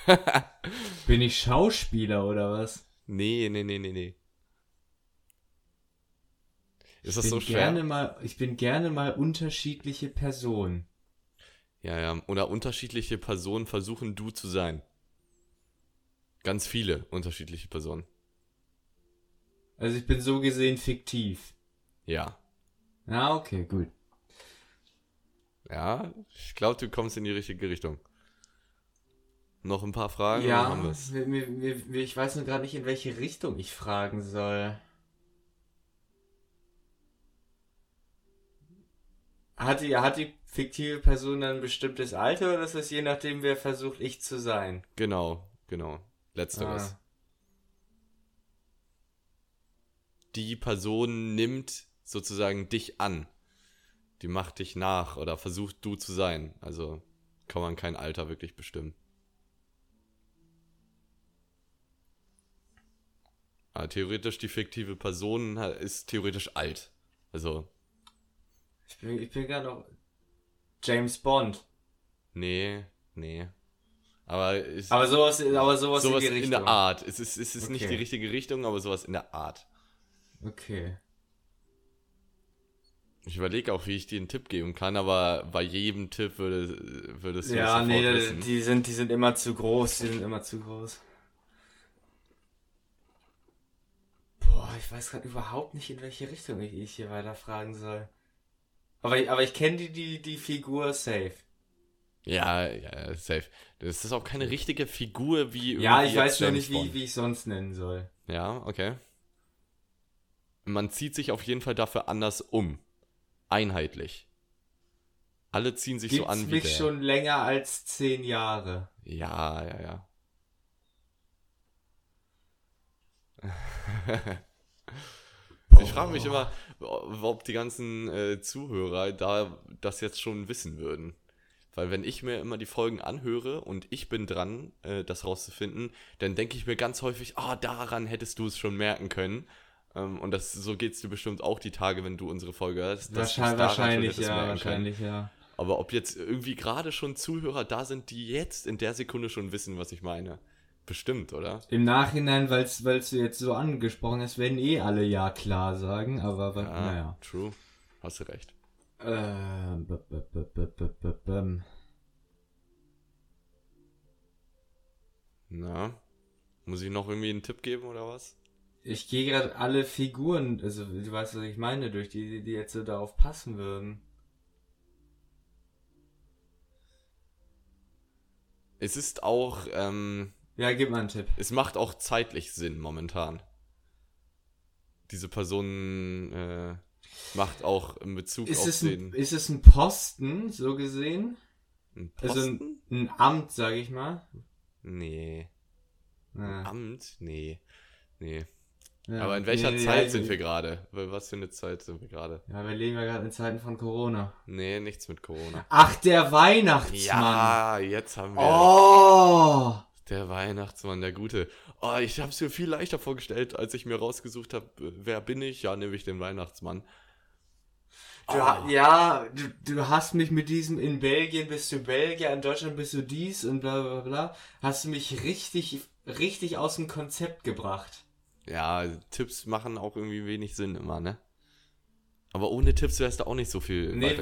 Bin ich Schauspieler oder was? Nee, nee, nee, nee, nee. Ist das so schwer? Gerne mal, ich bin gerne mal unterschiedliche Personen. Ja, ja. Oder unterschiedliche Personen versuchen du zu sein. Ganz viele unterschiedliche Personen. Also ich bin so gesehen fiktiv. Ja. Ja, okay, gut. Ja, ich glaube, du kommst in die richtige Richtung. Noch ein paar Fragen? ja, haben wir's? ich weiß nur gerade nicht, in welche Richtung ich fragen soll. Hat die, hat die fiktive Person dann ein bestimmtes Alter oder ist es je nachdem, wer versucht, ich zu sein? Genau, genau. Letzteres. Ah. Die Person nimmt sozusagen dich an. Die macht dich nach oder versucht du zu sein. Also kann man kein Alter wirklich bestimmen. Aber theoretisch die fiktive Person ist theoretisch alt. Also, Ich bin, ich bin gerade noch James Bond. nee, nee. Aber, ist, Aber sowas, aber sowas, sowas in in, der Art. Es ist, es ist nicht Okay. die richtige Richtung, aber sowas in der Art. Okay. Ich überlege auch, wie ich dir einen Tipp geben kann, aber bei jedem Tipp würde, würdest du Ja, es nee, wissen. die sind, die sind immer zu groß. Die sind immer zu groß. Boah, ich weiß gerade überhaupt nicht, in welche Richtung ich, ich hier weiter fragen soll. Aber, ich- aber ich kenne die, die, die Figur safe. Ja, ja, safe. Das ist auch keine richtige Figur wie Ja, ich weiß nur nicht, wie, wie ich sonst nennen soll. Ja, okay. Man zieht sich auf jeden Fall dafür anders um. Einheitlich. Alle ziehen sich so Gibt's an wie mich der. schon länger als zehn Jahre? Ja, ja, ja. Ich frage mich immer, ob die ganzen äh, Zuhörer da das jetzt schon wissen würden. Weil wenn ich mir immer die Folgen anhöre und ich bin dran, äh, das rauszufinden, dann denke ich mir ganz häufig, ah, daran hättest du es schon merken können. Ähm, und das, so geht es dir bestimmt auch die Tage, wenn du unsere Folge du's Wahrscheinlich, wahrscheinlich ja, merken können. wahrscheinlich ja. Aber ob jetzt irgendwie gerade schon Zuhörer da sind, die jetzt in der Sekunde schon wissen, was ich meine. Bestimmt, oder? Im Nachhinein, weil du jetzt so angesprochen hast, werden eh alle ja klar sagen, aber Ja, naja. true. Hast du recht. Äh, b- b- b- b- b- b- bim. Na, muss ich noch irgendwie einen Tipp geben oder was? Ich gehe gerade alle Figuren, also du weißt, was ich meine, durch die, die jetzt so darauf passen würden. Es ist auch, ähm, Ja, gib mal einen Tipp. es macht auch zeitlich Sinn momentan. Diese Person äh, macht auch in Bezug Ist auf es, den ein, ist es ein Posten, so gesehen? Also Posten? ein, ein Amt, sag ich mal. nee. Ja. Amt? Nee. Nee. Ja. Aber in welcher Nee, Zeit ja, sind wir gerade? Was für eine Zeit sind wir gerade? Ja, wir leben ja gerade in Zeiten von Corona. Nee, nichts mit Corona. Ach, der Weihnachtsmann. Ja, jetzt haben wir. Oh! Der Weihnachtsmann, der Gute. Oh, ich habe es mir viel leichter vorgestellt, als ich mir rausgesucht habe, wer bin ich? Ja, nehme ich den Weihnachtsmann. Du, oh. Ja, du, du hast mich mit diesem in Belgien bist du Belgier, in Deutschland bist du dies und bla bla bla. Hast du mich richtig, richtig aus dem Konzept gebracht. Ja, Tipps machen auch irgendwie wenig Sinn immer, ne? Aber ohne Tipps wärst du auch nicht so viel. Nee,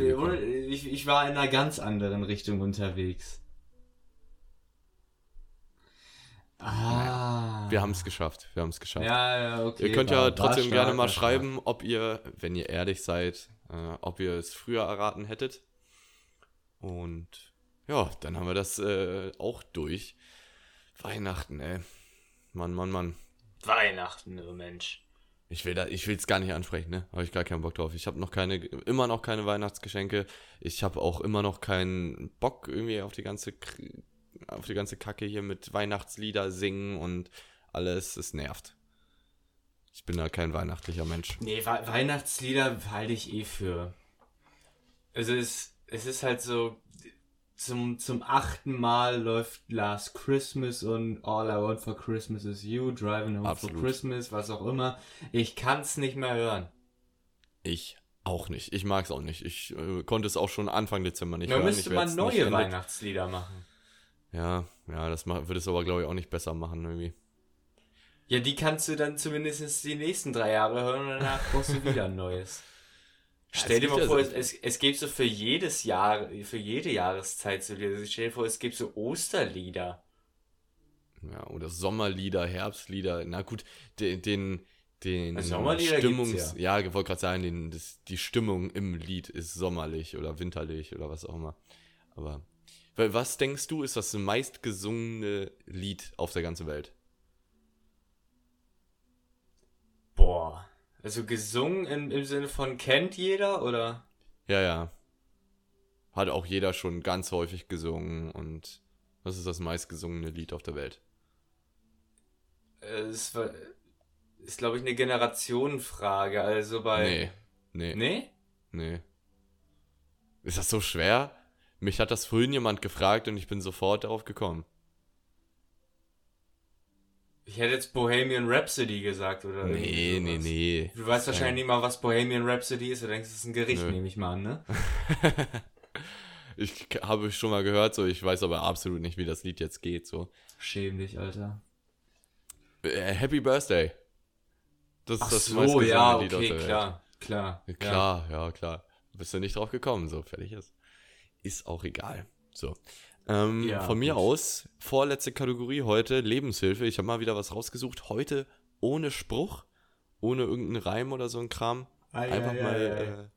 ich, ich war in einer ganz anderen Richtung unterwegs. Ah. Wir haben es geschafft. Wir haben es geschafft. Ja, ja, okay. Ihr könnt ja war, trotzdem war gerne mal schreiben, ob ihr, wenn ihr ehrlich seid, äh, ob ihr es früher erraten hättet. Und ja, dann haben wir das äh, auch durch. Weihnachten, ey. Mann, Mann, Mann. Weihnachten, oh Mensch. Ich will da, ich will es gar nicht ansprechen, ne? Habe ich gar keinen Bock drauf. Ich habe noch keine, immer noch keine Weihnachtsgeschenke. Ich habe auch immer noch keinen Bock irgendwie auf die ganze, auf die ganze Kacke hier mit Weihnachtslieder singen und alles. Es nervt. Ich bin da kein weihnachtlicher Mensch. Nee, We Weihnachtslieder halte ich eh für. Also es, es ist halt so, zum, zum achten Mal läuft Last Christmas und All I Want for Christmas is You, Driving Home Absolut. for Christmas, was auch immer. Ich kann's nicht mehr hören. Ich auch nicht. Ich mag's auch nicht. Ich äh, konnte es auch schon Anfang Dezember nicht da hören. Da müsste man neue Weihnachtslieder machen. Ja, ja, das würde es aber, glaube ich, auch nicht besser machen irgendwie. Ja, die kannst du dann zumindest die nächsten drei Jahre hören und danach brauchst du wieder ein neues. Stell dir mal vor, es, es, es gibt so für jedes Jahr, für jede Jahreszeit so Lieder. Stell dir vor, es gibt so Osterlieder. Ja, oder Sommerlieder, Herbstlieder. Na gut, den, den, den also Sommerlieder Stimmungs, ja. ja, ich wollte gerade sagen, den, das, die Stimmung im Lied ist sommerlich oder winterlich oder was auch immer. Aber was denkst du, ist das meistgesungene Lied auf der ganzen Welt? Boah. Also gesungen im, im Sinne von kennt jeder oder? Ja, ja. Hat auch jeder schon ganz häufig gesungen und das ist das meistgesungene Lied auf der Welt. Es ist, glaube ich, eine Generationenfrage. Also bei. Nee. Nee? Nee? Nee. Ist das so schwer? Mich hat das vorhin jemand gefragt und ich bin sofort darauf gekommen. Ich hätte jetzt Bohemian Rhapsody gesagt, oder? Nee, nee, nee. Du weißt wahrscheinlich nicht mal, was Bohemian Rhapsody ist. Du denkst, es ist ein Gericht, nehme ich mal an, ne? ich habe schon mal gehört, so. Ich weiß aber absolut nicht, wie das Lied jetzt geht, so. Schäm dich, Alter. Äh, Happy Birthday. Das ist Ach das so, ja, Lied okay, klar, klar. Klar, ja. ja, klar. Bist du nicht drauf gekommen, so, fertig ist. Ist auch egal. So. Ähm, ja, von mir gut. aus, vorletzte Kategorie heute, Lebenshilfe. Ich habe mal wieder was rausgesucht. Heute ohne Spruch, ohne irgendeinen Reim oder so ein Kram. Ah, Einfach ja, mal ja, äh,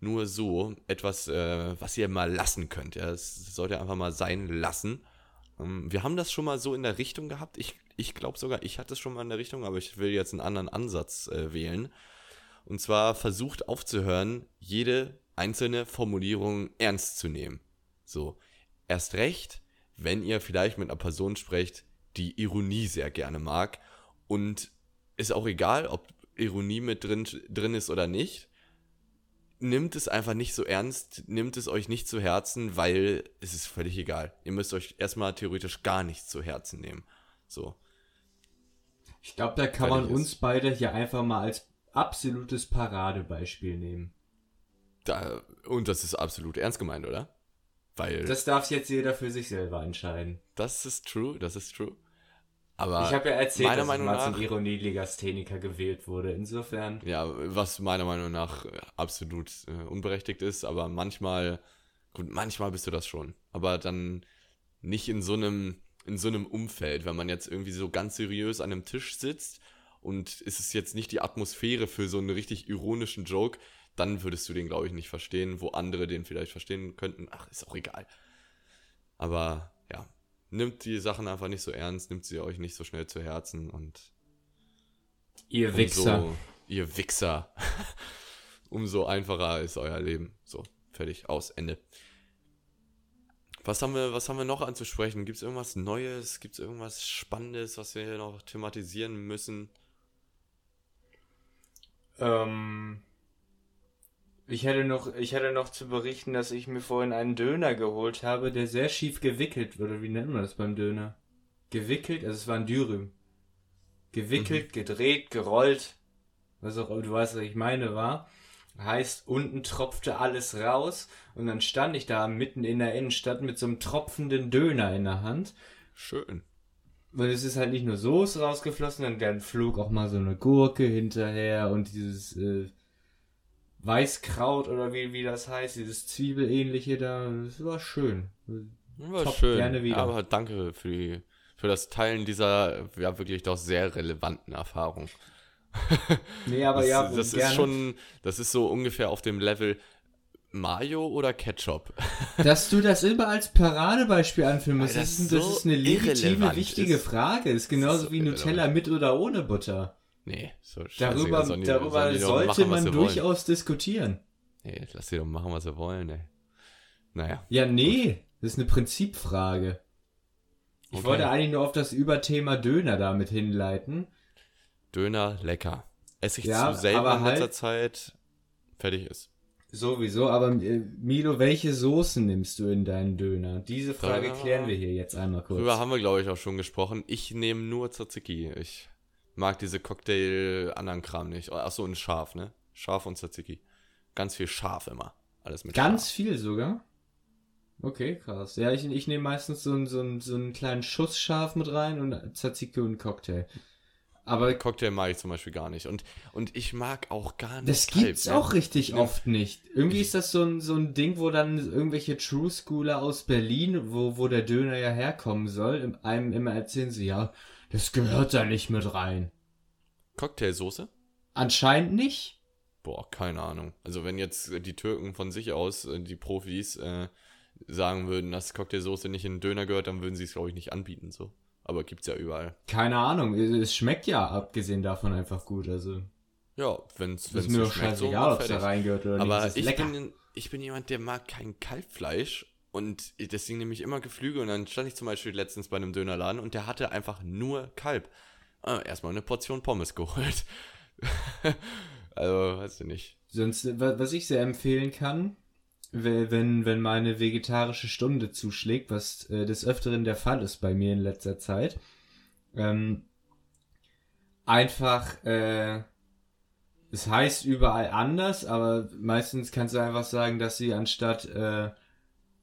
nur so etwas, äh, was ihr mal lassen könnt. Ja, das sollt ihr einfach mal sein lassen. Ähm, wir haben das schon mal so in der Richtung gehabt. Ich, ich glaube sogar, ich hatte es schon mal in der Richtung, aber ich will jetzt einen anderen Ansatz äh, wählen. Und zwar versucht aufzuhören, jede einzelne Formulierung ernst zu nehmen. So. Erst recht, wenn ihr vielleicht mit einer Person sprecht, die Ironie sehr gerne mag. Und ist auch egal, ob Ironie mit drin, drin ist oder nicht. Nimmt es einfach nicht so ernst, nimmt es euch nicht zu Herzen, weil es ist völlig egal. Ihr müsst euch erstmal theoretisch gar nichts zu Herzen nehmen. So. Ich glaube, da kann man uns beide hier einfach mal als absolutes Paradebeispiel nehmen. Da, und das ist absolut ernst gemeint, oder? Weil das darf jetzt jeder für sich selber entscheiden. Das ist true, das ist true. Aber ich habe ja erzählt, meiner dass Meinung ich mal nach, zum Ironie-Legastheniker gewählt wurde. Insofern. Ja, was meiner Meinung nach absolut äh, unberechtigt ist, aber manchmal, gut, manchmal bist du das schon. Aber dann nicht in so einem, in so einem Umfeld, wenn man jetzt irgendwie so ganz seriös an einem Tisch sitzt und ist es jetzt nicht die Atmosphäre für so einen richtig ironischen Joke, dann würdest du den, glaube ich, nicht verstehen, wo andere den vielleicht verstehen könnten. Ach, ist auch egal. Aber ja, nimmt die Sachen einfach nicht so ernst, nimmt sie euch nicht so schnell zu Herzen und. Ihr Wichser. Umso, ihr Wichser. umso einfacher ist euer Leben. So, fertig, aus, Ende. Was haben wir, was haben wir noch anzusprechen? Gibt es irgendwas Neues? Gibt es irgendwas Spannendes, was wir hier noch thematisieren müssen? Ähm, ich hätte noch, ich hätte noch zu berichten, dass ich mir vorhin einen Döner geholt habe, der sehr schief gewickelt wurde. Wie nennt man das beim Döner? gewickelt, also es war ein Dürüm. Gewickelt, gedreht, gerollt, was auch du weißt, was ich meine, war. Heißt, unten tropfte alles raus und dann stand ich da mitten in der Innenstadt mit so einem tropfenden Döner in der Hand. Schön. Weil es ist halt nicht nur Soße rausgeflossen, dann, dann flog auch mal so eine Gurke hinterher und dieses äh, Weißkraut oder wie, wie das heißt, dieses Zwiebelähnliche da. Das war schön. War Top, schön. gerne wieder. Aber danke für, die, für das Teilen dieser ja wirklich doch sehr relevanten Erfahrung. Nee, aber das, ja, das gerne. ist schon, das ist so ungefähr auf dem Level Mayo oder Ketchup. Dass du das immer als Paradebeispiel anführen musst, das, das ist, das so ist eine legitime, irrelevant wichtige ist. Frage. Ist genauso so wie Nutella mit oder ohne Butter. Nee, so Darüber, die- darüber sollte machen, man sie wollen. durchaus diskutieren. Nee, lass sie doch machen, was sie wollen, ey. Naja. Ja, nee, das ist eine Prinzipfrage. Ich Okay. wollte eigentlich nur auf das Überthema Döner damit hinleiten. Döner, lecker. Esse ich Ja, zu selten aber in letzter halt- Zeit. Fertig ist. Sowieso, aber äh, Milo, welche Soßen nimmst du in deinen Döner? Diese Frage Da- klären wir hier jetzt einmal kurz. Darüber haben wir, glaube ich, auch schon gesprochen. Ich nehme nur Tzatziki. Ich mag diese Cocktail-anderen Kram nicht. Achso, und scharf, ne? Scharf und Tzatziki. Ganz viel scharf immer. Alles mit Ganz scharf. viel sogar? Okay, krass. Ja, ich, ich nehme meistens so, einen- so, einen- so einen kleinen Schuss scharf mit rein und Tzatziki und Cocktail. Aber Cocktail mag ich zum Beispiel gar nicht. Und, und ich mag auch gar nicht das Kalb, gibt's ne? auch richtig Ich nehm- oft nicht. Irgendwie ist das so ein, so ein Ding, wo dann irgendwelche True Schooler aus Berlin, wo, wo der Döner ja herkommen soll, einem immer erzählen sie, ja, das gehört da nicht mit rein. Cocktailsoße? Anscheinend nicht. Boah, keine Ahnung. Also wenn jetzt die Türken von sich aus, äh, die Profis, äh, sagen würden, dass Cocktailsoße nicht in den Döner gehört, dann würden sie es, glaube ich, nicht anbieten, so. Aber gibt's ja überall. Keine Ahnung. Es schmeckt ja abgesehen davon einfach gut. Also, Ja, wenn's, ist mir doch schmeckt, so scheißegal, ob es da reingehört oder Aber nicht. Es ist ich lecker. bin, ich bin jemand, der mag kein Kalbfleisch und deswegen nehme ich immer Geflügel und dann stand ich zum Beispiel letztens bei einem Dönerladen und der hatte einfach nur Kalb. Ah, erstmal eine Portion Pommes geholt. also, weiß ich nicht. Sonst, wa- was ich sehr empfehlen kann, we- wenn, wenn meine vegetarische Stunde zuschlägt, was äh, des Öfteren der Fall ist bei mir in letzter Zeit, ähm, einfach, äh, es heißt überall anders, aber meistens kannst du einfach sagen, dass sie anstatt, äh,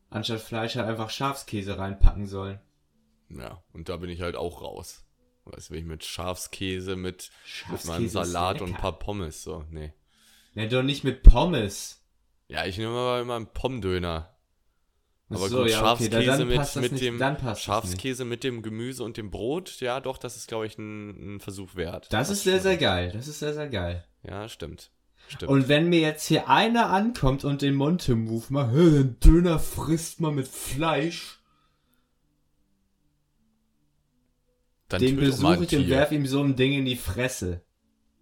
anstatt Fleisch halt einfach Schafskäse reinpacken sollen. Ja, und da bin ich halt auch raus. Weißt du, wenn ich mit Schafskäse, mit, mit meinem Schafskäse Salat und ein paar Pommes, so, nee. Ne, doch nicht mit Pommes. Ja, ich nehme aber immer einen Pommdöner. Aber so, gut, ja, Schafskäse mit, passt das mit nicht- dem das. Schafskäse mit dem Gemüse und dem Brot, ja doch, das ist, glaube ich, ein, ein Versuch wert. Das ist sehr, sehr geil. Das ist sehr, sehr geil. Ja, stimmt. Stimmt. Und wenn mir jetzt hier einer ankommt und den Monte-Move macht, "Hä, den Döner frisst man mit Fleisch, dann den töt besuche ich und Tier. werf ihm so ein Ding in die Fresse.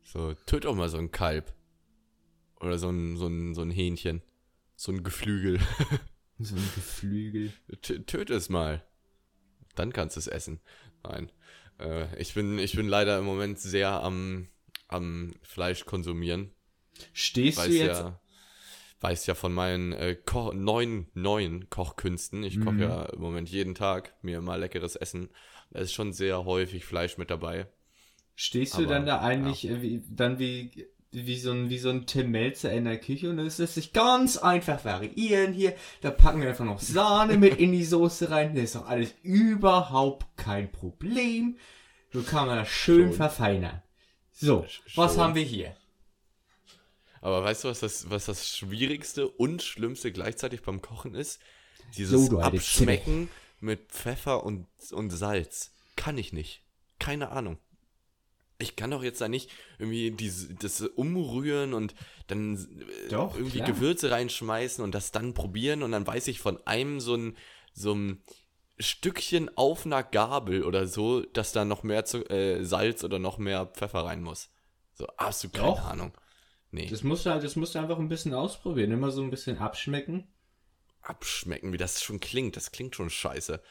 So, töt doch mal so ein Kalb. Oder so ein, so ein, so ein Hähnchen. So ein Geflügel. So ein Geflügel. T töte es mal. Dann kannst du es essen. Nein. Äh, ich, bin, ich bin leider im Moment sehr am, am Fleisch konsumieren. Stehst Weiß du jetzt... ja, weiß ja von meinen äh, Ko neuen, neuen Kochkünsten. Ich koche Mhm. ja im Moment jeden Tag mir mal leckeres Essen. Da ist schon sehr häufig Fleisch mit dabei. Stehst du Aber, dann da eigentlich äh, wie, dann wie, wie, so ein, wie so ein Tim Melzer in der Küche und es lässt sich ganz einfach variieren hier. Da packen wir einfach noch Sahne mit in die Soße rein. Das ist doch alles überhaupt kein Problem. So kann man das schön Schon. verfeinern. So, was Schon. haben wir hier? Aber weißt du, was das, was das Schwierigste und Schlimmste gleichzeitig beim Kochen ist? So, Dieses alte Abschmecken mit Pfeffer und, und Salz. Kann ich nicht. Keine Ahnung. Ich kann doch jetzt da nicht irgendwie diese, das umrühren und dann äh, Doch, irgendwie klar. Gewürze reinschmeißen und das dann probieren und dann weiß ich von einem so ein, so ein Stückchen auf einer Gabel oder so, dass da noch mehr zu, äh, Salz oder noch mehr Pfeffer rein muss. So, hast du keine. Ahnung. Nee. Das musst du halt, das musst du einfach ein bisschen ausprobieren. Immer so ein bisschen abschmecken. abschmecken, wie das schon klingt. Das klingt schon scheiße.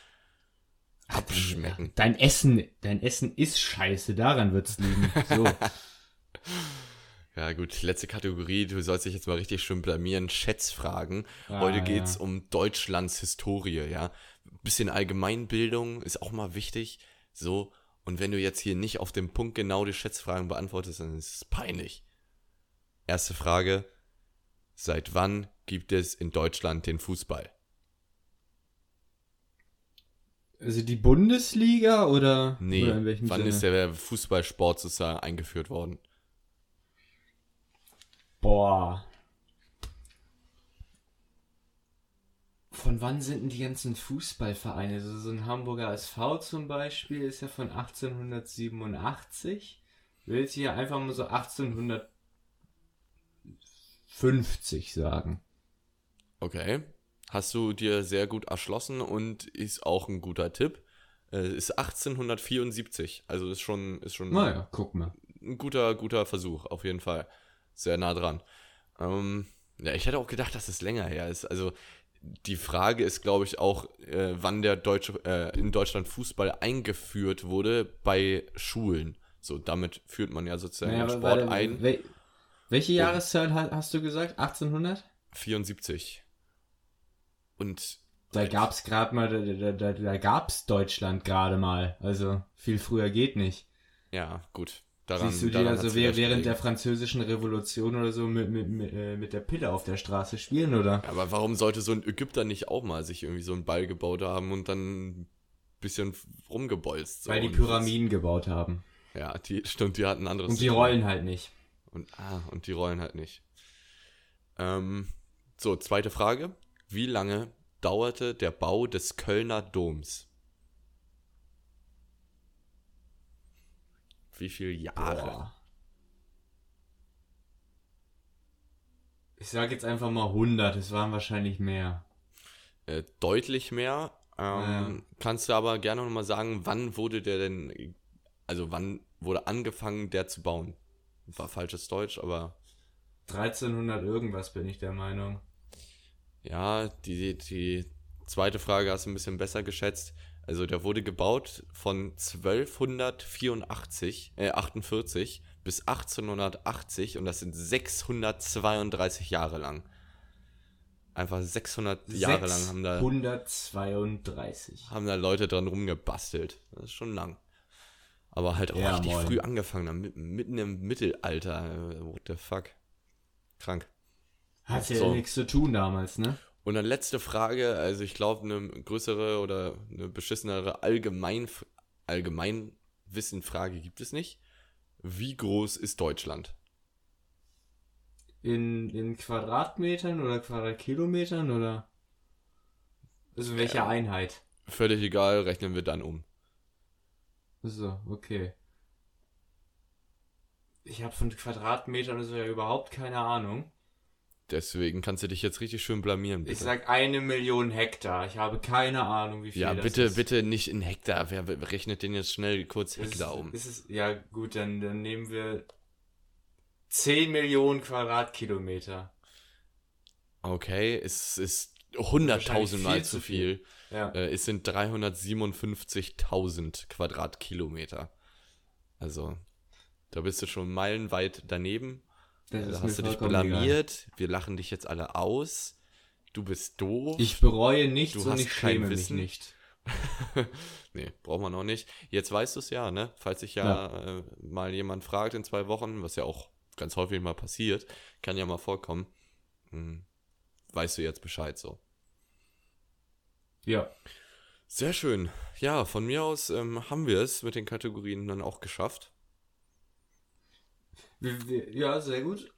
Abschmecken. Dein Essen, dein Essen ist scheiße, daran wird's liegen. So. Ja, gut, letzte Kategorie. Du sollst dich jetzt mal richtig schön blamieren. Schätzfragen. Ah, Heute ja. geht's um Deutschlands Historie, ja. Bisschen Allgemeinbildung ist auch mal wichtig. So, und wenn du jetzt hier nicht auf den Punkt genau die Schätzfragen beantwortest, dann ist es peinlich. Erste Frage. Seit wann gibt es in Deutschland den Fußball? Also die Bundesliga oder, Nee, oder wann Sinne? ist der Fußballsport sozusagen eingeführt worden? Boah. Von wann sind denn die ganzen Fußballvereine? Also so ein Hamburger SV zum Beispiel ist ja von 1887. Ich will jetzt hier einfach mal so 1850 sagen. Okay. Hast du dir sehr gut erschlossen und ist auch ein guter Tipp. Äh, ist 1874. Also ist schon, ist schon Naja, guck mal. ein guter, guter Versuch, auf jeden Fall. Sehr nah dran. Ähm, ja, ich hätte auch gedacht, dass es länger her ist. Also die Frage ist, glaube ich, auch, äh, wann der deutsche, äh, in Deutschland Fußball eingeführt wurde bei Schulen. So, damit führt man ja sozusagen Naja, den Sport warte, ein. wel- welche Ja. Jahreszahl ha- hast du gesagt? 1800? 74. Und Da gab's gerade mal, da, da, da, da gab's Deutschland gerade mal. Also viel früher geht nicht. ja, gut. Daran, Siehst du die also während der gelegen. französischen Revolution oder so mit, mit, mit, äh, mit der Pille auf der Straße spielen, oder? Aber warum sollte so ein Ägypter nicht auch mal sich irgendwie so einen Ball gebaut haben und dann ein bisschen rumgebolzt? So Weil die Pyramiden gebaut haben. Ja, die, stimmt, die hatten ein anderes Und die rollen halt nicht. Und, ah, und die rollen halt nicht. Ähm, so, zweite Frage. Wie lange dauerte der Bau des Kölner Doms? Wie viele Jahre? Boah. Ich sag jetzt einfach mal 100, es waren wahrscheinlich mehr. Äh, deutlich mehr. Ähm, Ja. Kannst du aber gerne nochmal sagen, wann wurde der denn, also wann wurde angefangen, der zu bauen? War falsches Deutsch, aber 1300 irgendwas bin ich der Meinung. ja, die, die zweite Frage hast du ein bisschen besser geschätzt. Also der wurde gebaut von 1284, äh, 48 bis 1880 und das sind 632 Jahre lang. Einfach 600 Jahre lang haben da 132. haben da Leute dran rumgebastelt. Das ist schon lang. Aber halt auch Ja, richtig moin. früh angefangen, mitten im Mittelalter. Äh, What the fuck? Krank. Hat ja So. nichts zu tun damals, ne? Und dann letzte Frage, also ich glaube, eine größere oder eine beschissenere Allgemein Allgemeinwissenfrage gibt es nicht. Wie groß ist Deutschland? In, in Quadratmetern oder Quadratkilometern oder? Also welche Ähm. Einheit? Völlig egal, rechnen wir dann um. So, okay. Ich habe von Quadratmetern so ja überhaupt keine Ahnung. Deswegen kannst du dich jetzt richtig schön blamieren. Ich Bitte. sag eine Million Hektar. Ich habe keine Ahnung, wie viel ja, das bitte, ist. bitte nicht in Hektar. Wer rechnet den jetzt schnell kurz Ist Hektar um? Ist es, ja, gut, dann, dann nehmen wir 10 Millionen Quadratkilometer. Okay, es ist 100.000 Mal viel zu zu viel. Ja. Äh, es sind 357.000 Quadratkilometer. Also, da bist du schon meilenweit daneben. Das Da hast du dich vollkommen egal. blamiert. Wir lachen dich jetzt alle aus. Du bist doof. Ich bereue nichts Du und hast ich kein schäme mich Wissen. nicht. nee, braucht man noch nicht. Jetzt weißt du es ja, ne? Falls sich ja, Äh, mal jemand fragt in zwei Wochen, was ja auch ganz häufig mal passiert, kann ja mal vorkommen. Hm, weißt du jetzt Bescheid so. Ja. Sehr schön. Ja, von mir aus ähm, haben wir es mit den Kategorien dann auch geschafft. Ja, sehr gut.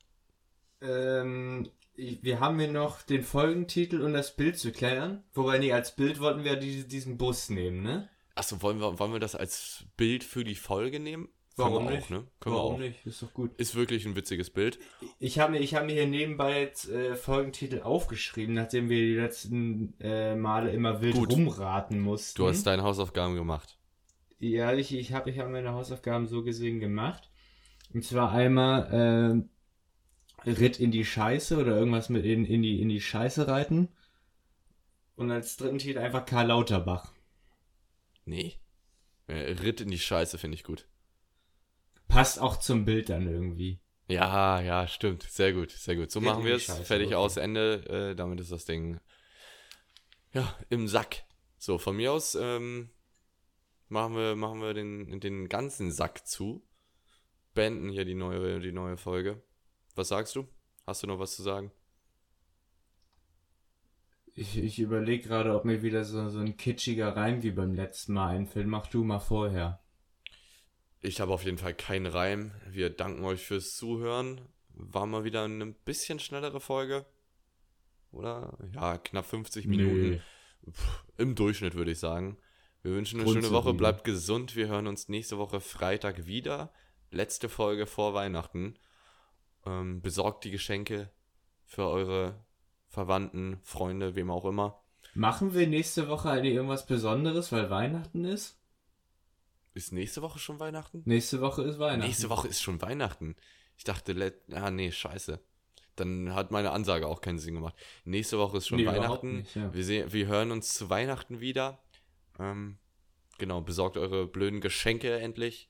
Ähm, wir haben hier noch den Folgentitel und das Bild zu klären. Wobei, nee, als Bild wollten wir die, diesen Bus nehmen, ne? Achso, wollen wir, wollen wir das als Bild für die Folge nehmen? Warum Können wir nicht? Auch, ne? Können Warum wir auch. nicht? Ist doch gut. Ist wirklich ein witziges Bild. Ich habe mir, ich hab mir hier nebenbei jetzt äh, Folgentitel aufgeschrieben, nachdem wir die letzten äh, Male immer wild Gut. rumraten mussten. Du hast deine Hausaufgaben gemacht. Ja, ich, ich habe ich hab meine Hausaufgaben so gesehen gemacht. Und zwar einmal äh, Ritt in die Scheiße oder irgendwas mit in, in, die, in die Scheiße reiten. Und als dritten Titel einfach Karl Lauterbach. Nee. Äh, Ritt in die Scheiße finde ich gut. Passt auch zum Bild dann irgendwie. Ja, ja, stimmt. Sehr gut, sehr gut. So Ritt machen wir es. Fertig okay. aus, Ende. Äh, damit ist das Ding ja im Sack. So, von mir aus ähm, machen wir, machen wir den, den ganzen Sack zu. Beenden hier die neue, die neue Folge. Was sagst du? Hast du noch was zu sagen? Ich, ich überlege gerade, ob mir wieder so, so ein kitschiger Reim wie beim letzten Mal einfällt. Mach du mal vorher. Ich habe auf jeden Fall keinen Reim. Wir danken euch fürs Zuhören. War mal wieder eine bisschen schnellere Folge. Oder? Ja, knapp 50 Minuten. Pff, Im Durchschnitt würde ich sagen. Wir wünschen eine schöne Woche. Bleibt gesund. Wir hören uns nächste Woche Freitag wieder. Letzte Folge vor Weihnachten. Ähm, besorgt die Geschenke für eure Verwandten, Freunde, wem auch immer. Machen wir nächste Woche eigentlich irgendwas Besonderes, weil Weihnachten ist? Ist nächste Woche schon Weihnachten? Nächste Woche ist Weihnachten. Nächste Woche ist schon Weihnachten. Ich dachte, let ah nee, scheiße. Dann hat meine Ansage auch keinen Sinn gemacht. Nächste Woche ist schon Nee, Weihnachten. nicht, ja. wir, sehen, wir hören uns zu Weihnachten wieder. Ähm, genau, besorgt eure blöden Geschenke endlich.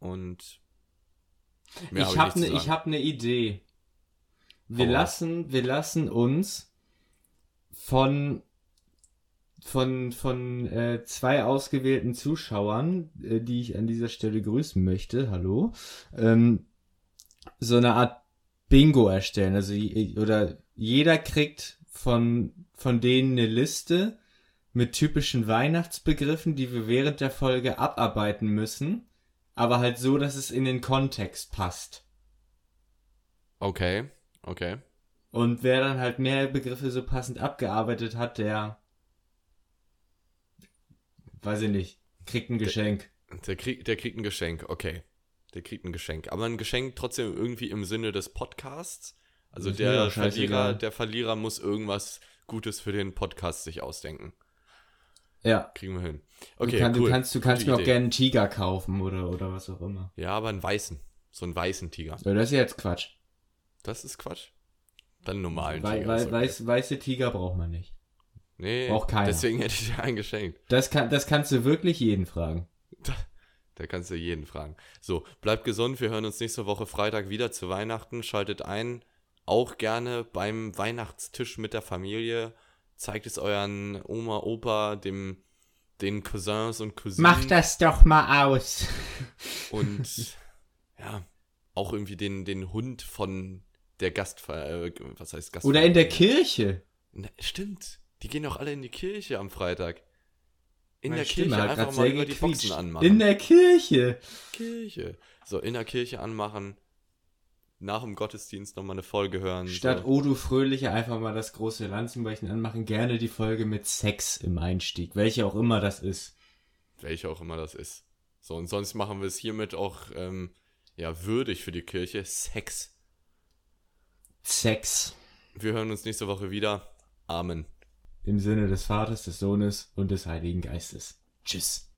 Und mehr ich hab habe ne, ich hab ne Idee. Wir lassen, wir lassen uns von von von äh, zwei ausgewählten Zuschauern, äh, die ich an dieser Stelle grüßen möchte, hallo, ähm, so eine Art Bingo erstellen. Also oder jeder kriegt von von denen eine Liste mit typischen Weihnachtsbegriffen, die wir während der Folge abarbeiten müssen, aber halt so, dass es in den Kontext passt. Okay, okay. Und wer dann halt mehr Begriffe so passend abgearbeitet hat, der, weiß ich nicht, kriegt ein Geschenk. Der, krieg, der kriegt ein Geschenk, okay. Der kriegt ein Geschenk. Aber ein Geschenk trotzdem irgendwie im Sinne des Podcasts. Also der. Verlierer, der Verlierer muss irgendwas Gutes für den Podcast sich ausdenken. Ja. Kriegen wir hin. Du, Okay, kann, cool. du kannst, du Gute kannst mir auch Idee. gerne einen Tiger kaufen oder, oder was auch immer. Ja, aber einen weißen. So einen weißen Tiger. Ja, das ist jetzt Quatsch. Das ist Quatsch. Dann normalen Wei Tiger. ist okay. weiß, weiße Tiger braucht man nicht. Nee, braucht keiner. deswegen hätte ich dir einen geschenkt. Das, kann, das kannst du wirklich jeden fragen. Da kannst du jeden fragen. So, bleibt gesund. Wir hören uns nächste Woche Freitag wieder zu Weihnachten. Schaltet ein. Auch gerne beim Weihnachtstisch mit der Familie. Zeigt es euren Oma, Opa, dem, den Cousins und Cousinen. Mach das doch mal aus. Und ja, auch irgendwie den, den Hund von der Gastfeier. Äh, was heißt Gastfeier? Oder in der Kirche. Na, stimmt. Die gehen doch alle in die Kirche am Freitag. In Meine der Stimme Kirche einfach mal über die. Boxen anmachen. In der Kirche. Kirche. So, in der Kirche anmachen. Nach dem Gottesdienst nochmal eine Folge hören. Statt so. O du Fröhliche einfach mal das große Lanzenbrechen anmachen. Gerne die Folge mit Sex im Einstieg. Welche auch immer das ist. Welche auch immer das ist. So, und sonst machen wir es hiermit auch, ähm, ja, würdig für die Kirche. Sex. Sex. Wir hören uns nächste Woche wieder. Amen. Im Sinne des Vaters, des Sohnes und des Heiligen Geistes. Tschüss.